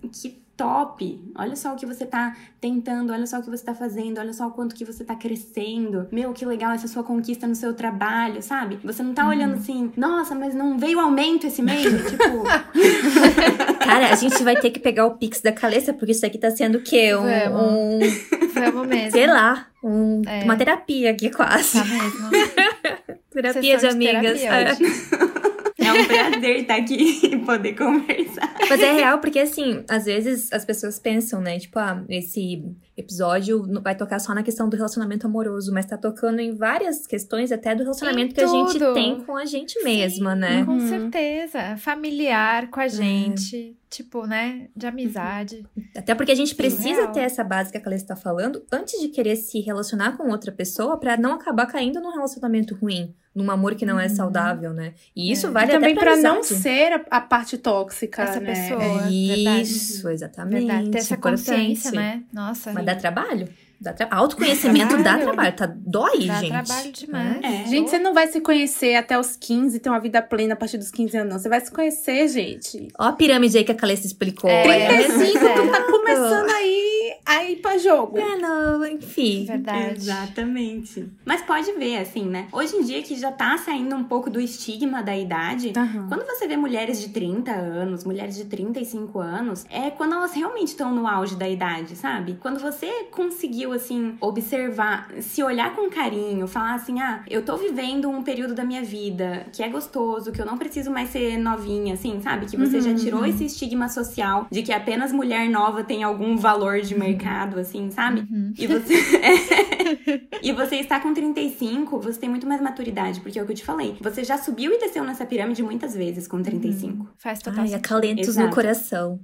que, que top! Olha só o que você tá tentando, olha só o que você tá fazendo, olha só o quanto que você tá crescendo. Meu, que legal essa sua conquista no seu trabalho, sabe? Você não tá olhando assim, nossa, mas não veio aumento esse mês? tipo, Cara, a gente vai ter que pegar o Pix da Calessa, porque isso aqui tá sendo o quê? Um, Vamos. um- Vamos mesmo. sei lá, um- É. uma terapia aqui quase. Tá mesmo. terapia de Sessão de amigas. terapia É. É um prazer estar aqui e poder conversar. Mas é real, porque assim, às vezes as pessoas pensam, né? Tipo, ah, esse episódio vai tocar só na questão do relacionamento amoroso, mas tá tocando em várias questões até do relacionamento que a gente tem com a gente mesma, né? Com uhum. certeza. Familiar com a gente. Tipo, né? De amizade. Até porque a gente precisa Real. ter essa base que a Calista tá falando antes de querer se relacionar com outra pessoa para não acabar caindo num relacionamento ruim num amor que não é uhum. saudável, né? E isso é. vale e também até pra, não ser a, a, parte tóxica essa né? pessoa. É. Isso, exatamente. Verdade. Ter essa consciência, né? Nossa. Mas dá trabalho. Dá tra... Autoconhecimento dá trabalho, tá? Dói, dá gente. Dá trabalho demais. É. Gente, você não vai se conhecer até os 15, ter uma vida plena a partir dos 15 anos, não. Você vai se conhecer, gente. Ó a pirâmide aí que a Calista explicou. É, 35, é. tu tá começando aí a ir pra jogo. É, não, enfim. Verdade. Exatamente. Mas pode ver, assim, né? Hoje em dia que já tá saindo um pouco do estigma da idade, uhum. quando você vê mulheres de 30 anos, mulheres de 35 anos, é quando elas realmente estão no auge da idade, sabe? Quando você conseguiu conseguiu, assim, observar, se olhar com carinho, falar assim: ah, eu tô vivendo um período da minha vida que é gostoso, que eu não preciso mais ser novinha, assim, sabe? Que você uhum, já tirou uhum. esse estigma social de que apenas mulher nova tem algum valor de mercado, assim, sabe? Uhum. E você. e você está com 35, você tem muito mais maturidade, porque é o que eu te falei. Você já subiu e desceu nessa pirâmide muitas vezes com 35. Uhum. Faz total Ai, acalentos Exato. no coração.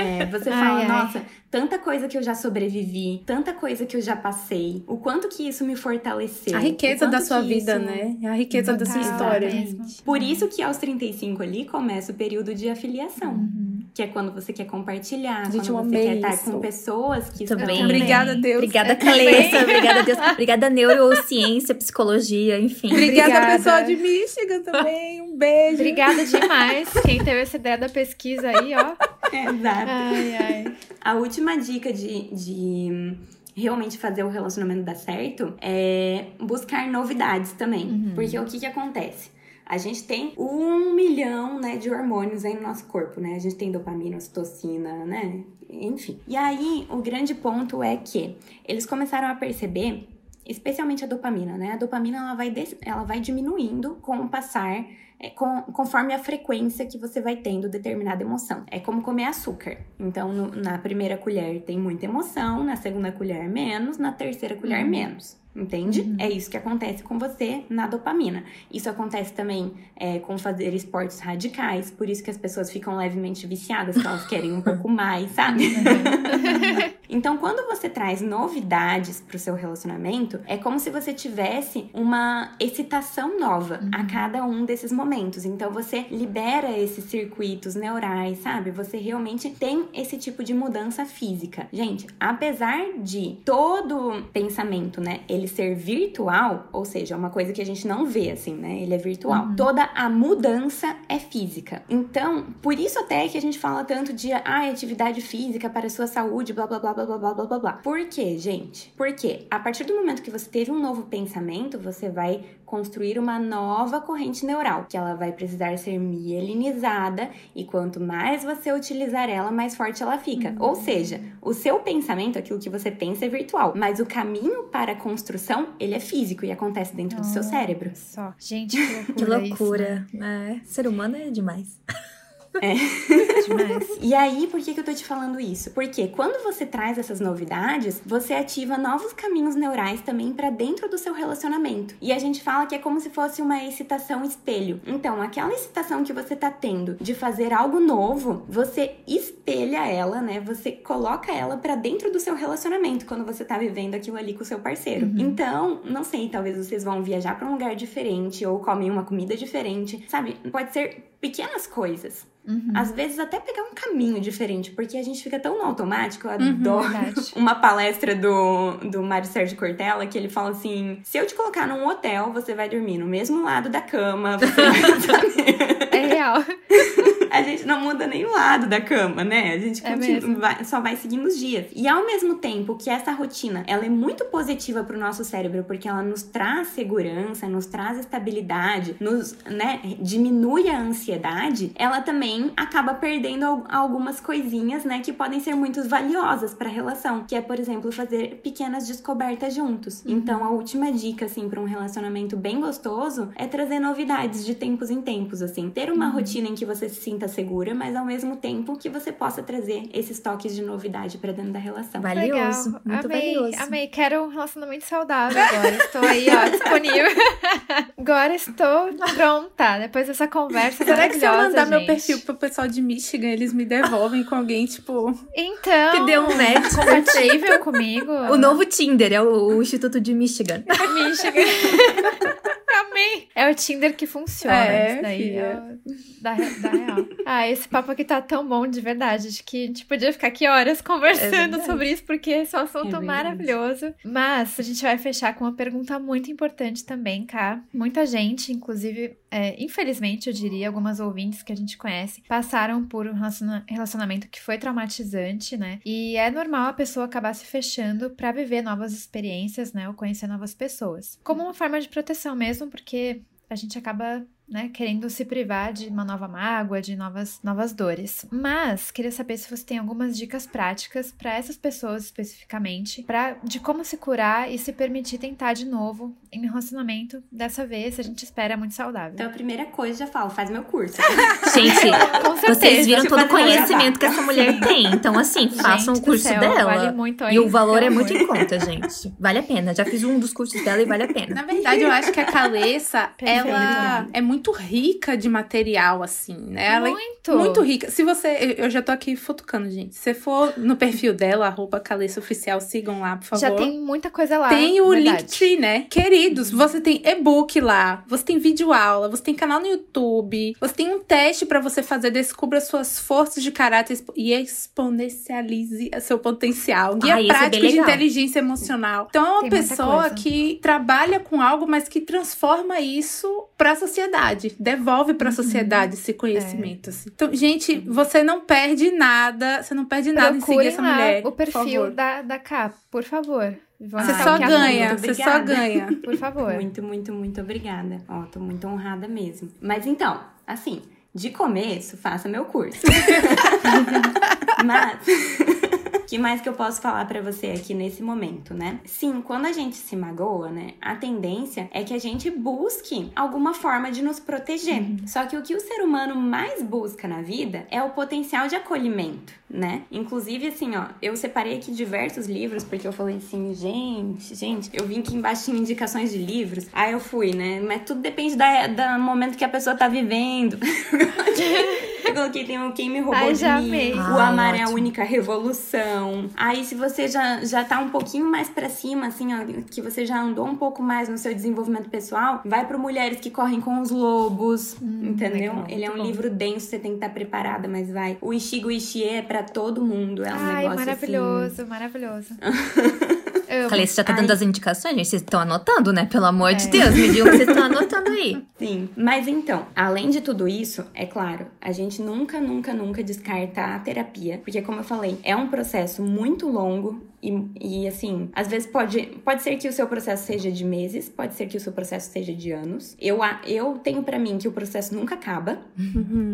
É, você fala, ai, nossa, tanta coisa que eu já sobrevivi, tanta coisa que eu já passei, o quanto que isso me fortaleceu. A riqueza da sua vida, isso... né? A riqueza da sua história. Mesmo. Por isso que aos 35 ali começa o período de afiliação. Uhum. Que é quando você quer compartilhar, Gente, quando você quer estar com pessoas que também. estão... Obrigada, Deus. Obrigada, Calessa. Obrigada, Deus. Obrigada, neurociência, psicologia, enfim. Obrigada, Obrigada, pessoal de Michigan também. Um beijo. Obrigada demais. Quem teve essa ideia da pesquisa aí, ó. Exato. Ai, ai. A última dica de, de realmente fazer o relacionamento dar certo é buscar novidades também. Uhum. Porque o que que acontece? A gente tem um milhão, né, de hormônios aí no nosso corpo, né? A gente tem dopamina, ocitocina, né? Enfim. E aí, o grande ponto é que eles começaram a perceber, especialmente a dopamina, né? A dopamina, ela vai, ela vai diminuindo com o passar é, com, conforme a frequência que você vai tendo determinada emoção. É como comer açúcar. Então, no, na primeira colher tem muita emoção, na segunda colher menos, na terceira colher uhum. menos. Entende? Uhum. É isso que acontece com você na dopamina. Isso acontece também é, com fazer esportes radicais, por isso que as pessoas ficam levemente viciadas, que elas querem um pouco mais, sabe? Uhum. então, quando você traz novidades pro seu relacionamento, é como se você tivesse uma excitação nova uhum. a cada um desses momentos. Então, você libera esses circuitos neurais, sabe? Você realmente tem esse tipo de mudança física. Gente, apesar de todo pensamento, né? Ele ser virtual, ou seja, é uma coisa que a gente não vê assim, né? Ele é virtual. Uhum. Toda a mudança é física. Então, por isso até que a gente fala tanto de ah, atividade física para a sua saúde, blá blá blá blá blá blá blá blá blá. Por quê, gente? Porque a partir do momento que você teve um novo pensamento, você vai construir uma nova corrente neural, que ela vai precisar ser mielinizada e quanto mais você utilizar ela, mais forte ela fica. Uhum. Ou seja, o seu pensamento, aquilo que você pensa é virtual, mas o caminho para a construção, ele é físico e acontece dentro oh, do seu cérebro. Só. Gente, que loucura. que loucura. Isso, né? é, ser humano é demais. É. Demais. e aí, por que, que eu tô te falando isso? Porque quando você traz essas novidades, você ativa novos caminhos neurais também para dentro do seu relacionamento. E a gente fala que é como se fosse uma excitação espelho. Então, aquela excitação que você tá tendo de fazer algo novo, você espelha ela, né? Você coloca ela para dentro do seu relacionamento quando você tá vivendo aquilo ali com o seu parceiro. Uhum. Então, não sei, talvez vocês vão viajar para um lugar diferente ou comem uma comida diferente, sabe? Pode ser pequenas coisas. Uhum. Às vezes até pegar um caminho diferente, porque a gente fica tão no automático. Eu uhum, adoro uma palestra do, do Mário Sérgio Cortella que ele fala assim: se eu te colocar num hotel, você vai dormir no mesmo lado da cama. Você vai é real. A gente não muda nem o lado da cama, né? A gente É continua- vai- só vai seguindo os dias. E ao mesmo tempo que essa rotina, ela é muito positiva pro nosso cérebro, porque ela nos traz segurança, nos traz estabilidade, nos, né, diminui a ansiedade, ela também acaba perdendo al- algumas coisinhas, né, que podem ser muito valiosas pra relação, que é, por exemplo, fazer pequenas descobertas juntos. Então, a última dica assim para um relacionamento bem gostoso é trazer novidades de tempos em tempos, assim, ter uma rotina em que você se sinta segura, mas ao mesmo tempo que você possa trazer esses toques de novidade pra dentro da relação. Valioso. Legal. Muito amei, valioso. amei. Quero um relacionamento saudável agora. Estou aí, ó, disponível. agora estou pronta. Depois dessa conversa Será que se eu mandar meu gente. perfil pro pessoal de Michigan, eles me devolvem com alguém, tipo. Então, Que deu um match. compatível comigo. O novo Tinder é o, o Instituto de Michigan. Michigan. Amei. É o Tinder que funciona. É, isso daí é da real. Ah, esse papo aqui tá tão bom de verdade. Acho que a gente podia ficar aqui horas conversando verdade. sobre isso, porque esse é um assunto verdade. maravilhoso. Mas a gente vai fechar com uma pergunta muito importante também, Cá. Muita gente, inclusive, é, infelizmente, eu diria, algumas ouvintes que a gente conhece, passaram por um relaciona- relacionamento que foi traumatizante, né? E é normal a pessoa acabar se fechando pra viver novas experiências, né? Ou conhecer novas pessoas. Como uma forma de proteção mesmo, porque a gente acaba né, querendo se privar de uma nova mágoa, de novas, novas dores. Mas queria saber se você tem algumas dicas práticas para essas pessoas especificamente, para de como se curar e se permitir tentar de novo em um relacionamento. Dessa vez a gente espera muito saudável. Então, a primeira coisa, já falo, faz meu curso. Gente, Com certeza. vocês viram todo o conhecimento que essa mulher tem. Então, assim, façam o curso céu, dela. Vale muito, E o valor é muito em conta, gente. Vale a pena. Já fiz um dos cursos dela e vale a pena. Na verdade, eu acho que a Perfeito. ela é muito rica de material, assim, né? Ela é Muito. muito rica. Se você. Eu já tô aqui futucando, gente. Se você for no perfil dela, arroba Calessa Oficial, sigam lá, por favor. Já tem muita coisa lá. Tem o verdade. Linktree, né? Queridos, você tem e-book lá, você tem vídeo aula, você tem canal no YouTube, você tem um teste pra você fazer, descubra suas forças de caráter e exponencialize seu potencial. Guia Ah, é prático de legal. inteligência emocional. Então é uma Tem pessoa que trabalha com algo, mas que transforma isso pra sociedade, devolve Uhum. pra sociedade esse conhecimento. assim. Então, gente, você não perde nada, você não perde nada em seguir Procurem essa mulher. o perfil da, da K, por favor. Vão Você só ganha, muito, você só obrigada. ganha. Por favor. Muito, muito, muito obrigada. Ó, tô muito honrada mesmo. Mas então, assim, de começo, faça meu curso. Mas, que mais que eu posso falar pra você aqui nesse momento, né? Sim, quando a gente se magoa, né, a tendência é que a gente busque alguma forma de nos proteger. Só que o que o ser humano mais busca na vida é o potencial de acolhimento, né? Inclusive, assim, ó, eu separei aqui diversos livros, porque eu falei assim, gente, gente, eu vim aqui embaixo tinha indicações de livros. Aí eu fui, né? Mas tudo depende da, da momento que a pessoa tá vivendo. eu coloquei, tem o Quem Me Roubou Ai, de já Mim, amei. O Amar é a. Única Revolução. Aí, se você já, já tá um pouquinho mais pra cima, assim, ó, que você já andou um pouco mais no seu desenvolvimento pessoal, vai pro Mulheres que Correm com os Lobos, entendeu? legal, Ele é um bom. livro denso, você tem que estar preparada, mas vai. O Ishigo Ishie é pra todo mundo, é um Ai, negócio maravilhoso, maravilhoso. Amo. Calista já tá Ai. dando as indicações, gente. Vocês estão anotando, né? Pelo amor de É. Deus, me digam que vocês estão anotando aí. Sim, mas então, além de tudo isso, é claro, a gente nunca, nunca, nunca descarta a terapia, porque como eu falei, é um processo muito longo e, e assim, às vezes pode, pode ser que o seu processo seja de meses, pode ser que o seu processo seja de anos. Eu, eu tenho pra mim que o processo nunca acaba,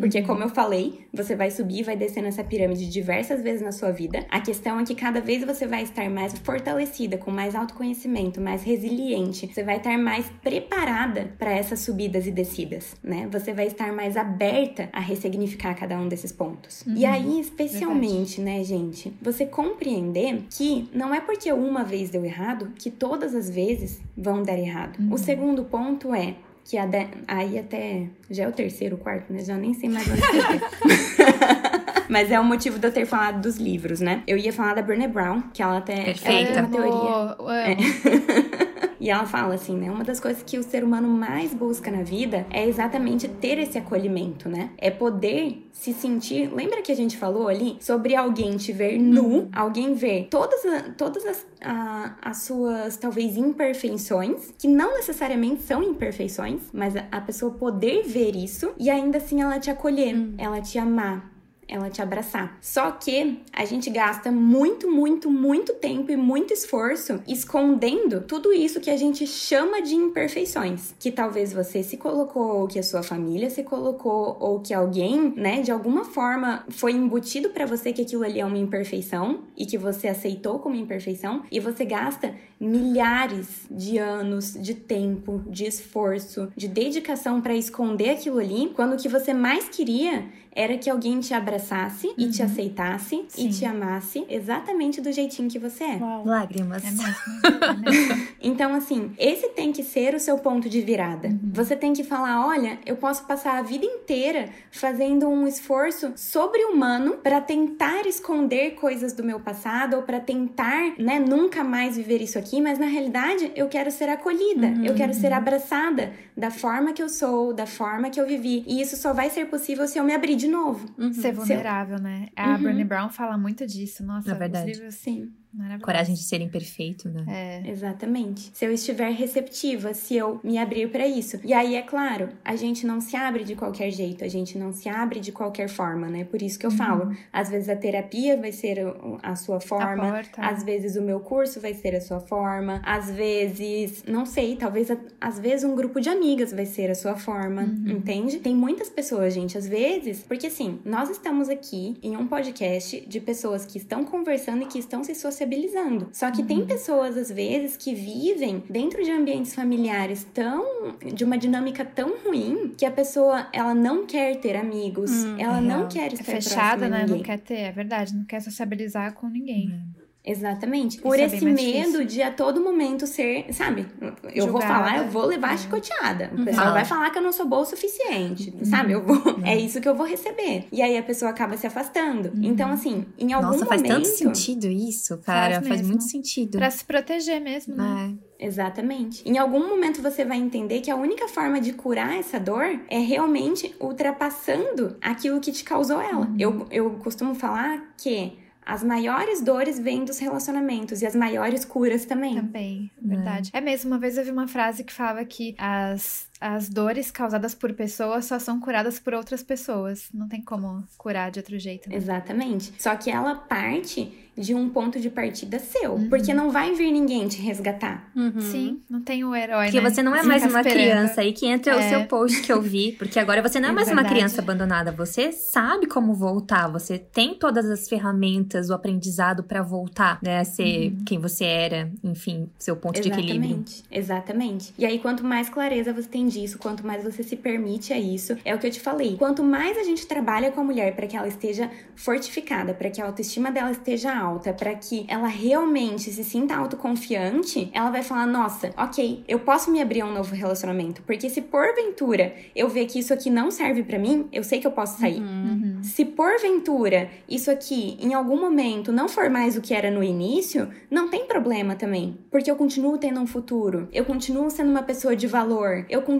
porque como eu falei, você vai subir, vai descer nessa pirâmide diversas vezes na sua vida. A questão é que cada vez você vai estar mais fortalecida, com mais autoconhecimento, mais resiliente. Você vai estar mais preparada para essas subidas e descidas, né? Você vai estar mais aberta a ressignificar cada um desses pontos. E aí, especialmente, né, gente, você compreender que não é porque uma vez deu errado que todas as vezes vão dar errado. O segundo ponto é que a de- aí até já é o terceiro, o quarto, né? Já nem sei mais onde. Mas é o motivo de eu ter falado dos livros, né? Eu ia falar da Brené Brown, que ela até Perfeita. ela tem uma teoria. Amo, amo. E ela fala assim, né? Uma das coisas que o ser humano mais busca na vida é exatamente ter esse acolhimento, né? É poder se sentir. Lembra que a gente falou ali sobre alguém te ver nu, alguém ver todas, todas as, a, as suas, talvez, imperfeições, que não necessariamente são imperfeições, mas a, a pessoa poder ver isso e ainda assim ela te acolher, uhum. ela te amar, ela te abraçar. Só que a gente gasta muito, muito, muito tempo e muito esforço escondendo tudo isso que a gente chama de imperfeições, que talvez você se colocou, ou que a sua família se colocou, ou que alguém, né, de alguma forma foi embutido para você que aquilo ali é uma imperfeição e que você aceitou como imperfeição e você gasta milhares de anos de tempo, de esforço, de dedicação para esconder aquilo ali, quando o que você mais queria era que alguém te abraçasse uhum. e te uhum. aceitasse Sim. e te amasse exatamente do jeitinho que você é. Uau. Lágrimas. É mesmo. É mesmo. então, assim, esse tem que ser o seu ponto de virada. Uhum. Você tem que falar: olha, eu posso passar a vida inteira fazendo um esforço sobre-humano para tentar esconder coisas do meu passado ou para tentar, né, nunca mais viver isso aqui, mas na realidade eu quero ser acolhida, uhum. eu quero ser uhum. abraçada da forma que eu sou, da forma que eu vivi. E isso só vai ser possível se eu me abrir de novo. Uhum. Ser vulnerável, né? A uhum. Brené Brown fala muito disso. Nossa, é verdade. livros, sim. Coragem de ser imperfeito, né? É. Exatamente. Se eu estiver receptiva, se eu me abrir para isso. E aí, é claro, a gente não se abre de qualquer jeito, a gente não se abre de qualquer forma, né? Por isso que eu uhum. falo. Às vezes a terapia vai ser a sua forma, às vezes o meu curso vai ser a sua forma, às vezes, não sei, talvez às vezes um grupo de amigas vai ser a sua forma, uhum. entende? Tem muitas pessoas, gente, às vezes, porque assim, nós estamos aqui em um podcast de pessoas que estão conversando e que estão se sociabilizando. Só que uhum. tem pessoas, às vezes, que vivem dentro de ambientes familiares tão. de uma dinâmica tão ruim que a pessoa ela não quer ter amigos, hum, ela não quer é estar é fechada, né? Não quer ter, é verdade, não quer sociabilizar com ninguém. Uhum. Exatamente. Por é esse é medo difícil. de a todo momento ser, sabe? Eu Julgada. vou falar, eu vou levar é. chicoteada. O pessoal vai falar que eu não sou boa o suficiente, uhum. sabe? Eu vou, uhum. é isso que eu vou receber. E aí a pessoa acaba se afastando. Uhum. Então, assim, em algum Nossa, momento... faz tanto sentido isso, cara. Faz, faz muito sentido. Pra se proteger mesmo, né? É. Exatamente. Em algum momento você vai entender que a única forma de curar essa dor é realmente ultrapassando aquilo que te causou ela. Uhum. Eu, eu costumo falar que as maiores dores vêm dos relacionamentos e as maiores curas também. Também, verdade. É, é mesmo, uma vez eu vi uma frase que falava que as as dores causadas por pessoas só são curadas por outras pessoas. Não tem como curar de outro jeito. Né? Exatamente. Só que ela parte de um ponto de partida seu. Uhum. Porque não vai vir ninguém te resgatar. Uhum. Sim, não tem o herói. Porque né? você não é mais uma esperando. criança. Aí que entra é. o seu post que eu vi. Porque agora você não é, é mais verdade. uma criança abandonada. Você sabe como voltar. Você tem todas as ferramentas, o aprendizado para voltar, né? A ser uhum. quem você era. Enfim, seu ponto Exatamente. de equilíbrio. Exatamente. E aí, quanto mais clareza você tem disso, quanto mais você se permite a isso, é o que eu te falei. Quanto mais a gente trabalha com a mulher para que ela esteja fortificada, para que a autoestima dela esteja alta, para que ela realmente se sinta autoconfiante, ela vai falar: "Nossa, OK, eu posso me abrir a um novo relacionamento, porque se porventura eu ver que isso aqui não serve para mim, eu sei que eu posso sair". Uhum. Se porventura isso aqui em algum momento não for mais o que era no início, não tem problema também, porque eu continuo tendo um futuro, eu continuo sendo uma pessoa de valor, eu continuo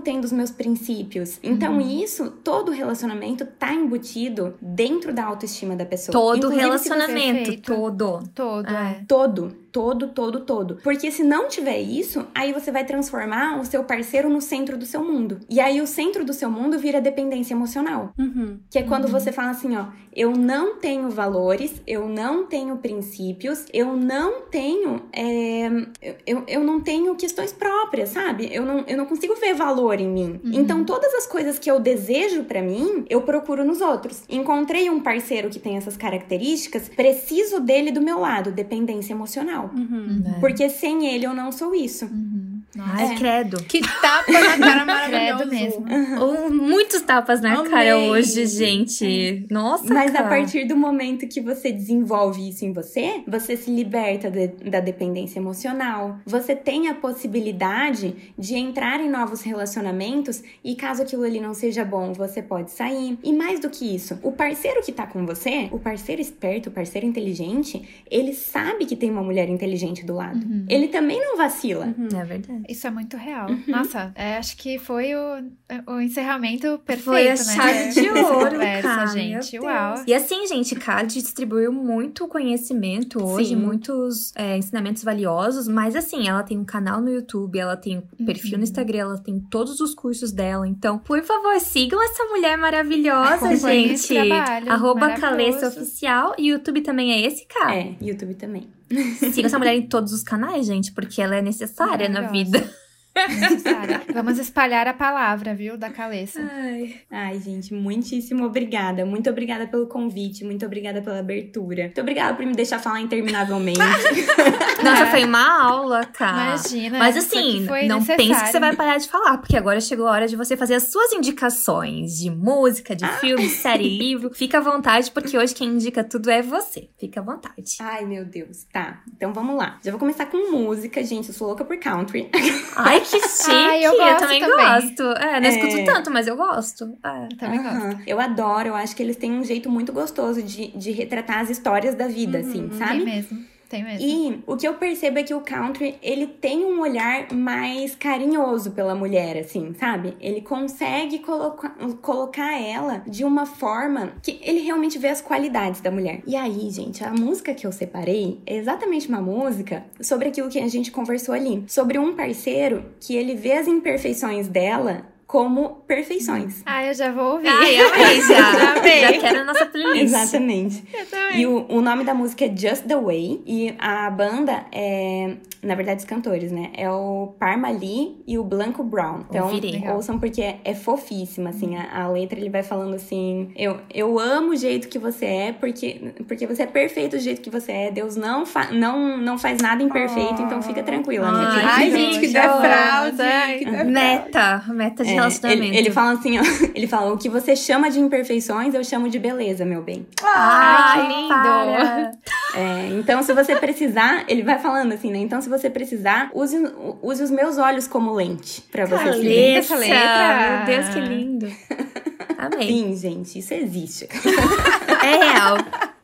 tendo os meus princípios. Então, uhum. isso, todo relacionamento tá embutido dentro da autoestima da pessoa. Todo Inclusive, relacionamento, todo. Todo, ah. é. Todo todo, todo, todo. Porque se não tiver isso, aí você vai transformar o seu parceiro no centro do seu mundo. E aí o centro do seu mundo vira dependência emocional. Uhum. Que é quando uhum. você fala assim, ó, eu não tenho valores, eu não tenho princípios, eu não tenho, é, eu, eu não tenho questões próprias, sabe? Eu não, eu não consigo ver valor em mim. Uhum. Então todas as coisas que eu desejo para mim, eu procuro nos outros. Encontrei um parceiro que tem essas características, preciso dele do meu lado, dependência emocional. Uhum. Porque sem ele eu não sou isso. Uhum. Ai, credo. Que tapa na cara maravilhoso. Credo mesmo. Ou muitos tapas na Amei. cara hoje, gente. Nossa, Mas a cara. partir do momento que você desenvolve isso em você, você se liberta de- da dependência emocional. Você tem a possibilidade de entrar em novos relacionamentos e caso aquilo ali não seja bom, você pode sair. E mais do que isso, o parceiro que tá com você, o parceiro esperto, o parceiro inteligente, ele sabe que tem uma mulher inteligente do lado. Ele também não vacila. É verdade. Isso é muito real. Uhum. Nossa, é, acho que foi o, o encerramento perfeito, Foi a né? chave de dessa ouro, conversa, cara. gente. Uau. E assim, gente, Card distribuiu muito conhecimento hoje, Sim. muitos é, ensinamentos valiosos, mas assim, ela tem um canal no YouTube, ela tem um perfil no Instagram, ela tem todos os cursos dela. Então, por favor, sigam essa mulher maravilhosa, Acompanhem esse gente. trabalho Arroba. Caleça Oficial. E YouTube também é esse, cara. É, YouTube também. Sigam essa mulher em todos os canais, gente, porque ela é necessária na Maravilhosa. vida. Vamos espalhar a palavra, viu, da Caleça. Ai. Ai, gente, muitíssimo obrigada. Muito obrigada pelo convite, muito obrigada pela abertura. Muito obrigada por me deixar falar interminavelmente. Nossa, foi uma aula, cara. Imagina. Mas assim, não necessário. pense que você vai parar de falar, porque agora chegou a hora de você fazer as suas indicações de música, de filme, série, livro. Fica à vontade, porque hoje quem indica tudo é você. Fica à vontade. Ai, meu Deus. Tá, então vamos lá. Já vou começar com música, gente. Eu sou louca por country. Ai, que chique! Ai, eu gosto também, também. gosto. É, não É. escuto tanto, mas eu gosto. É. Eu também gosto. Aham. Eu adoro, eu acho que eles têm um jeito muito gostoso de, de retratar as histórias da vida, assim, Tem sabe? mesmo. Tem mesmo. E o que eu percebo é que o country, ele tem um olhar mais carinhoso pela mulher, assim, sabe? Ele consegue colocar, colocar ela de uma forma que ele realmente vê as qualidades da mulher. E aí, gente, a música que eu separei é exatamente uma música sobre aquilo que a gente conversou ali. Sobre um parceiro que ele vê as imperfeições dela como perfeições. Ah, eu já vou ouvir. Ai, amei já. Já amei. Já quero a nossa playlist. Exatamente. Eu também. E o, o nome da música é Just the Way. E a banda é. Na verdade, os cantores, né? É o Parma Lee e o Blanco Brown. Então, Ouvirei. Ouçam porque é, é fofíssima, assim. A, a letra ele vai falando assim: eu, eu amo o jeito que você é, porque, porque você é perfeito do jeito que você é. Deus não, fa não, não faz nada imperfeito, então fica tranquila, Ai, amiga. Ai, que gente. Que defraude. Meta, meta de É, relacionamento. ele, ele fala assim, ó, ele fala, o que você chama de imperfeições, eu chamo de beleza, meu bem. Ai, Ai, que lindo. para. É, então, se você precisar, ele vai falando assim, né? Então, se você precisar, use, use os meus olhos como lente pra você se ver. essa letra. Meu Deus, que lindo. Amei. Sim, gente, isso existe. É real.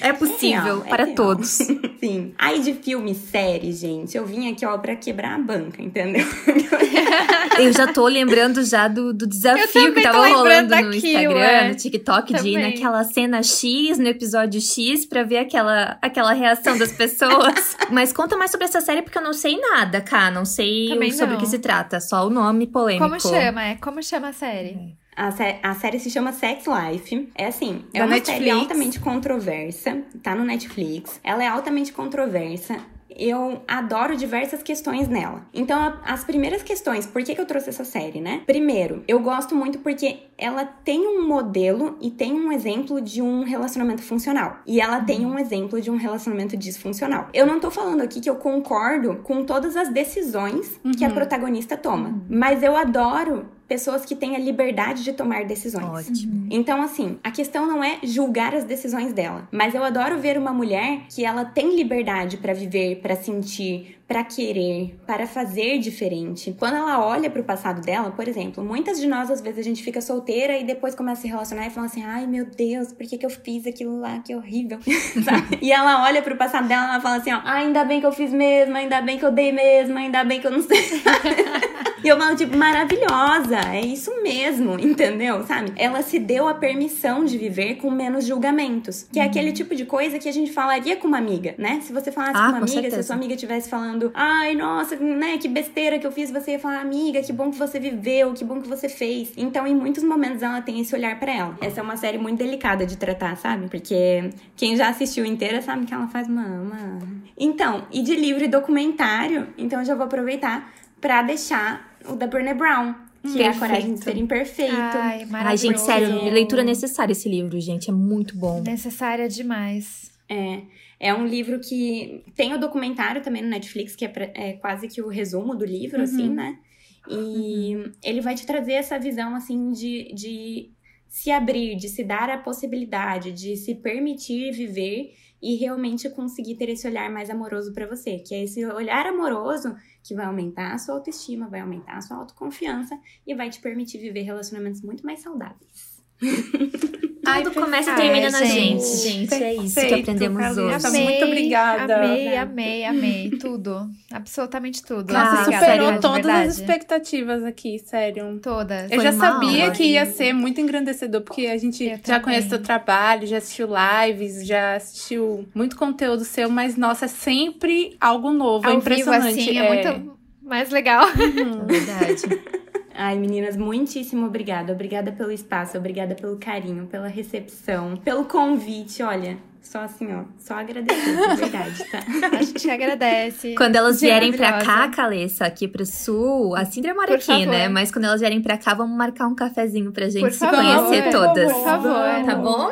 É possível real, é para real. todos. Sim. Aí de filme, série, gente, eu vim aqui, ó, pra quebrar a banca, entendeu? Eu já tô lembrando já do, do desafio também que tava rolando no Instagram, é. no TikTok, de ir Também. naquela cena X, no episódio X, pra ver aquela, aquela reação das pessoas. Mas conta mais sobre essa série, porque eu não sei nada, cá. Não sei Também sobre o que se trata, só o nome polêmico. Como chama? É, como chama a série? A, sé- a série se chama Sex Life. É assim, é Da uma Netflix. série altamente controversa. Tá no Netflix. Ela é altamente controversa. Eu adoro diversas questões nela. Então, as primeiras questões, por que, que eu trouxe essa série, né? Primeiro, eu gosto muito porque ela tem um modelo e tem um exemplo de um relacionamento funcional. E ela tem um exemplo de um relacionamento disfuncional. Eu não tô falando aqui que eu concordo com todas as decisões que a protagonista toma. Mas eu adoro pessoas que têm a liberdade de tomar decisões. Ótimo. Então, assim, a questão não é julgar as decisões dela, mas eu adoro ver uma mulher que ela tem liberdade pra viver, pra sentir, pra querer, para fazer diferente. Quando ela olha pro passado dela, por exemplo, muitas de nós às vezes a gente fica solteira e depois começa a se relacionar e fala assim: "Ai, meu Deus, por que que eu fiz aquilo lá? Que horrível". Sabe? E ela olha pro passado dela e ela fala assim, ó: "Ah, ainda bem que eu fiz mesmo, ainda bem que eu dei mesmo, ainda bem que eu não sei". E eu falo, tipo, maravilhosa, é isso mesmo, entendeu? Sabe? Ela se deu a permissão de viver com menos julgamentos. Que é aquele tipo de coisa que a gente falaria com uma amiga, né? Se você falasse Ah, com uma com amiga, se a certeza. sua amiga estivesse falando, ai, nossa, né, que besteira que eu fiz, você ia falar, amiga, que bom que você viveu, que bom que você fez. Então, em muitos momentos, ela tem esse olhar pra ela. Essa é uma série muito delicada de tratar, sabe? Porque quem já assistiu inteira sabe que ela faz uma. uma... Então, e de livro e documentário, então eu já vou aproveitar pra deixar o da Brené Brown. Que é a Perfeito. coragem de ser imperfeito. Ai, maravilhoso. Ai, gente, sério, leitura necessária esse livro, gente. É muito bom. Necessária demais. É. É um livro que tem o documentário também no Netflix, que é, pra, é quase que o resumo do livro, assim, Uhum. né? E ele vai te trazer essa visão, assim, de, de se abrir, de se dar a possibilidade, de se permitir viver e realmente conseguir ter esse olhar mais amoroso pra você. Que é esse olhar amoroso que vai aumentar a sua autoestima, vai aumentar a sua autoconfiança e vai te permitir viver relacionamentos muito mais saudáveis. Ai, Tudo começa e perfeito. termina na gente, Gente, gente. É isso que perfeito, aprendemos Carolina. hoje. Muito obrigada. Amei, amei, amei. Tudo. Absolutamente tudo. Nossa, Nossa, Obrigada, superou de todas verdade. as expectativas aqui, sério. Todas. Eu Foi já sabia que ia ser muito engrandecedor, porque a gente Eu já também. conhece seu trabalho, já assistiu lives, já assistiu muito conteúdo seu, mas nossa, é sempre algo novo, é Ao vivo, impressionante. assim, é, muito mais legal. Uhum. Verdade. Ai, meninas, muitíssimo obrigada. Obrigada pelo espaço, obrigada pelo carinho, pela recepção, pelo convite. Olha, só assim, ó, só agradecer, de verdade, tá? A gente agradece. Quando elas vierem pra cá. Calessa, aqui pro sul, a Cindra mora Por aqui, favor. né? Mas quando elas vierem pra cá, vamos marcar um cafezinho pra gente Por se favor, conhecer todas. Por favor. Tá bom?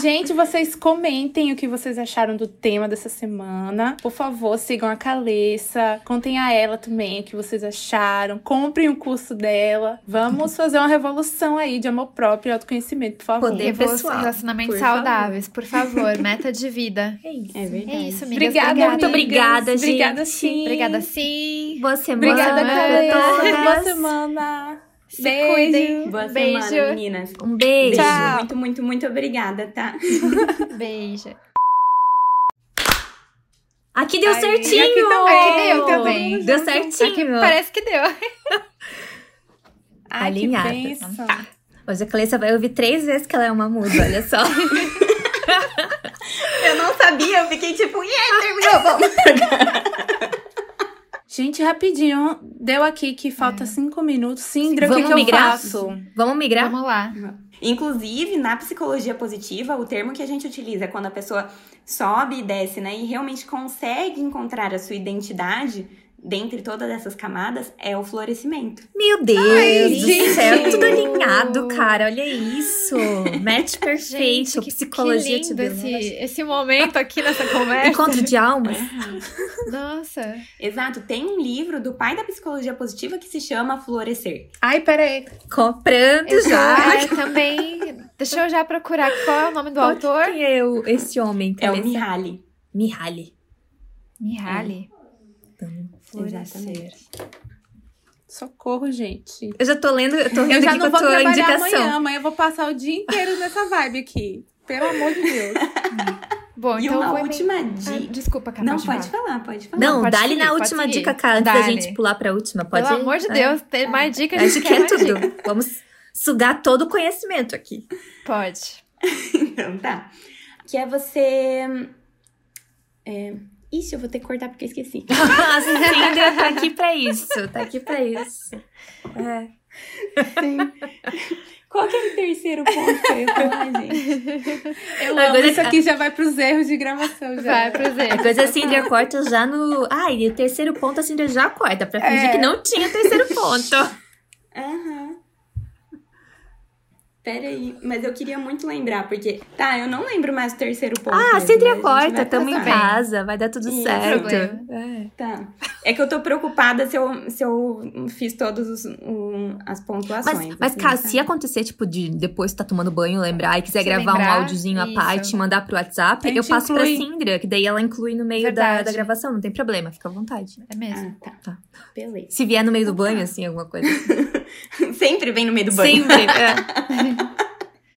Gente, vocês comentem o que vocês acharam do tema dessa semana. Por favor, sigam a Calessa. Contem a ela também o que vocês acharam. Comprem o curso dela. Vamos fazer uma revolução aí de amor próprio e autoconhecimento, por favor. Poder pessoal, Relacionamentos por saudáveis, por favor. Meta de vida. É isso. É verdade. É isso, amigas. Obrigada, Obrigada. Muito obrigada, gente. Obrigada, sim. Obrigada, sim. Boa semana Obrigada, Boa semana. Se Beijo. cuidem. Boa Beijo. semana, meninas. Um beijo. Tchau. Muito, muito, muito obrigada, tá? Beijo. Aqui deu Aí, certinho! aqui também, Aqui deu também. Deu junto. certinho. Aqui parece que deu. Ai, que Alinhada. bênção. Hoje a Calessa vai ouvir três vezes que ela é uma muda, olha só. Eu eu fiquei tipo, yeah, terminou, vamos. Gente, rapidinho. Deu aqui que falta cinco minutos. Sindra, o que, Vamos que eu migrar? faço? Vamos migrar? Vamos lá. Inclusive, na psicologia positiva, o termo que a gente utiliza é quando a pessoa sobe e desce, né? E realmente consegue encontrar a sua identidade dentre todas essas camadas, é o florescimento. Meu Deus Ai, do gente. céu, tudo alinhado, cara. Olha isso. Match perfeito. Gente, que, Psicologia que te lindo deu. esse, esse momento aqui nessa conversa. Encontro de almas. Nossa. Exato, tem um livro do pai da psicologia positiva que se chama Florescer. Ai, peraí. Comprando já. É, também. Deixa eu já procurar qual é o nome do autor. Quem é o, esse homem? É o Calessa? Mihaly. Mihaly. Mihaly. Exatamente. Socorro, gente. Eu já tô lendo, eu tô Eu lendo já não com a vou tua trabalhar indicação. amanhã. Amanhã eu vou passar o dia inteiro nessa vibe aqui. Pelo amor de Deus. Bom, E então uma eu última emendar- Ah, dica. Desculpa, Carol. Não, pode falar, pode falar. Não, pode dá-lhe seguir, na pode última dica, cara, antes da gente pular pra última. Pode Pelo amor de é. Deus, tem mais dicas. Acho que é mais tudo. dica. Vamos sugar todo o conhecimento aqui. Pode. Então tá. Que é você. É... Ixi, eu vou ter que cortar porque eu esqueci. A Cindra tá aqui pra isso. Tá aqui pra isso. É. Qual que era o terceiro ponto que eu ia falar, gente? Eu Agora amo. Isso tá- aqui já vai pros erros de gravação. Já. Vai pro A Zé. coisa a Cindra corta já no. Ah, e o terceiro ponto a Cindra já corta, pra fingir É. que não tinha terceiro ponto. Aham. Pera aí, mas eu queria muito lembrar, porque. Tá, eu não lembro mais o terceiro ponto. Ah, mas corta, vai tamo em casa, vai dar tudo Isso. certo. É. Tá. É que eu tô preocupada se eu, se eu fiz todas um, as pontuações. Mas, mas assim, caso, sabe? se acontecer, tipo, de depois que tá tomando banho, lembrar e quiser Se gravar um lembrar, áudiozinho à parte e mandar pro WhatsApp, eu passo inclui. pra Cindra, que daí ela inclui no meio da, da gravação, não tem problema, fica à vontade. É mesmo. Ah, tá. Tá. Beleza. Se vier no meio do banho, assim, alguma coisa. Sempre vem no meio do banho. Sempre. é.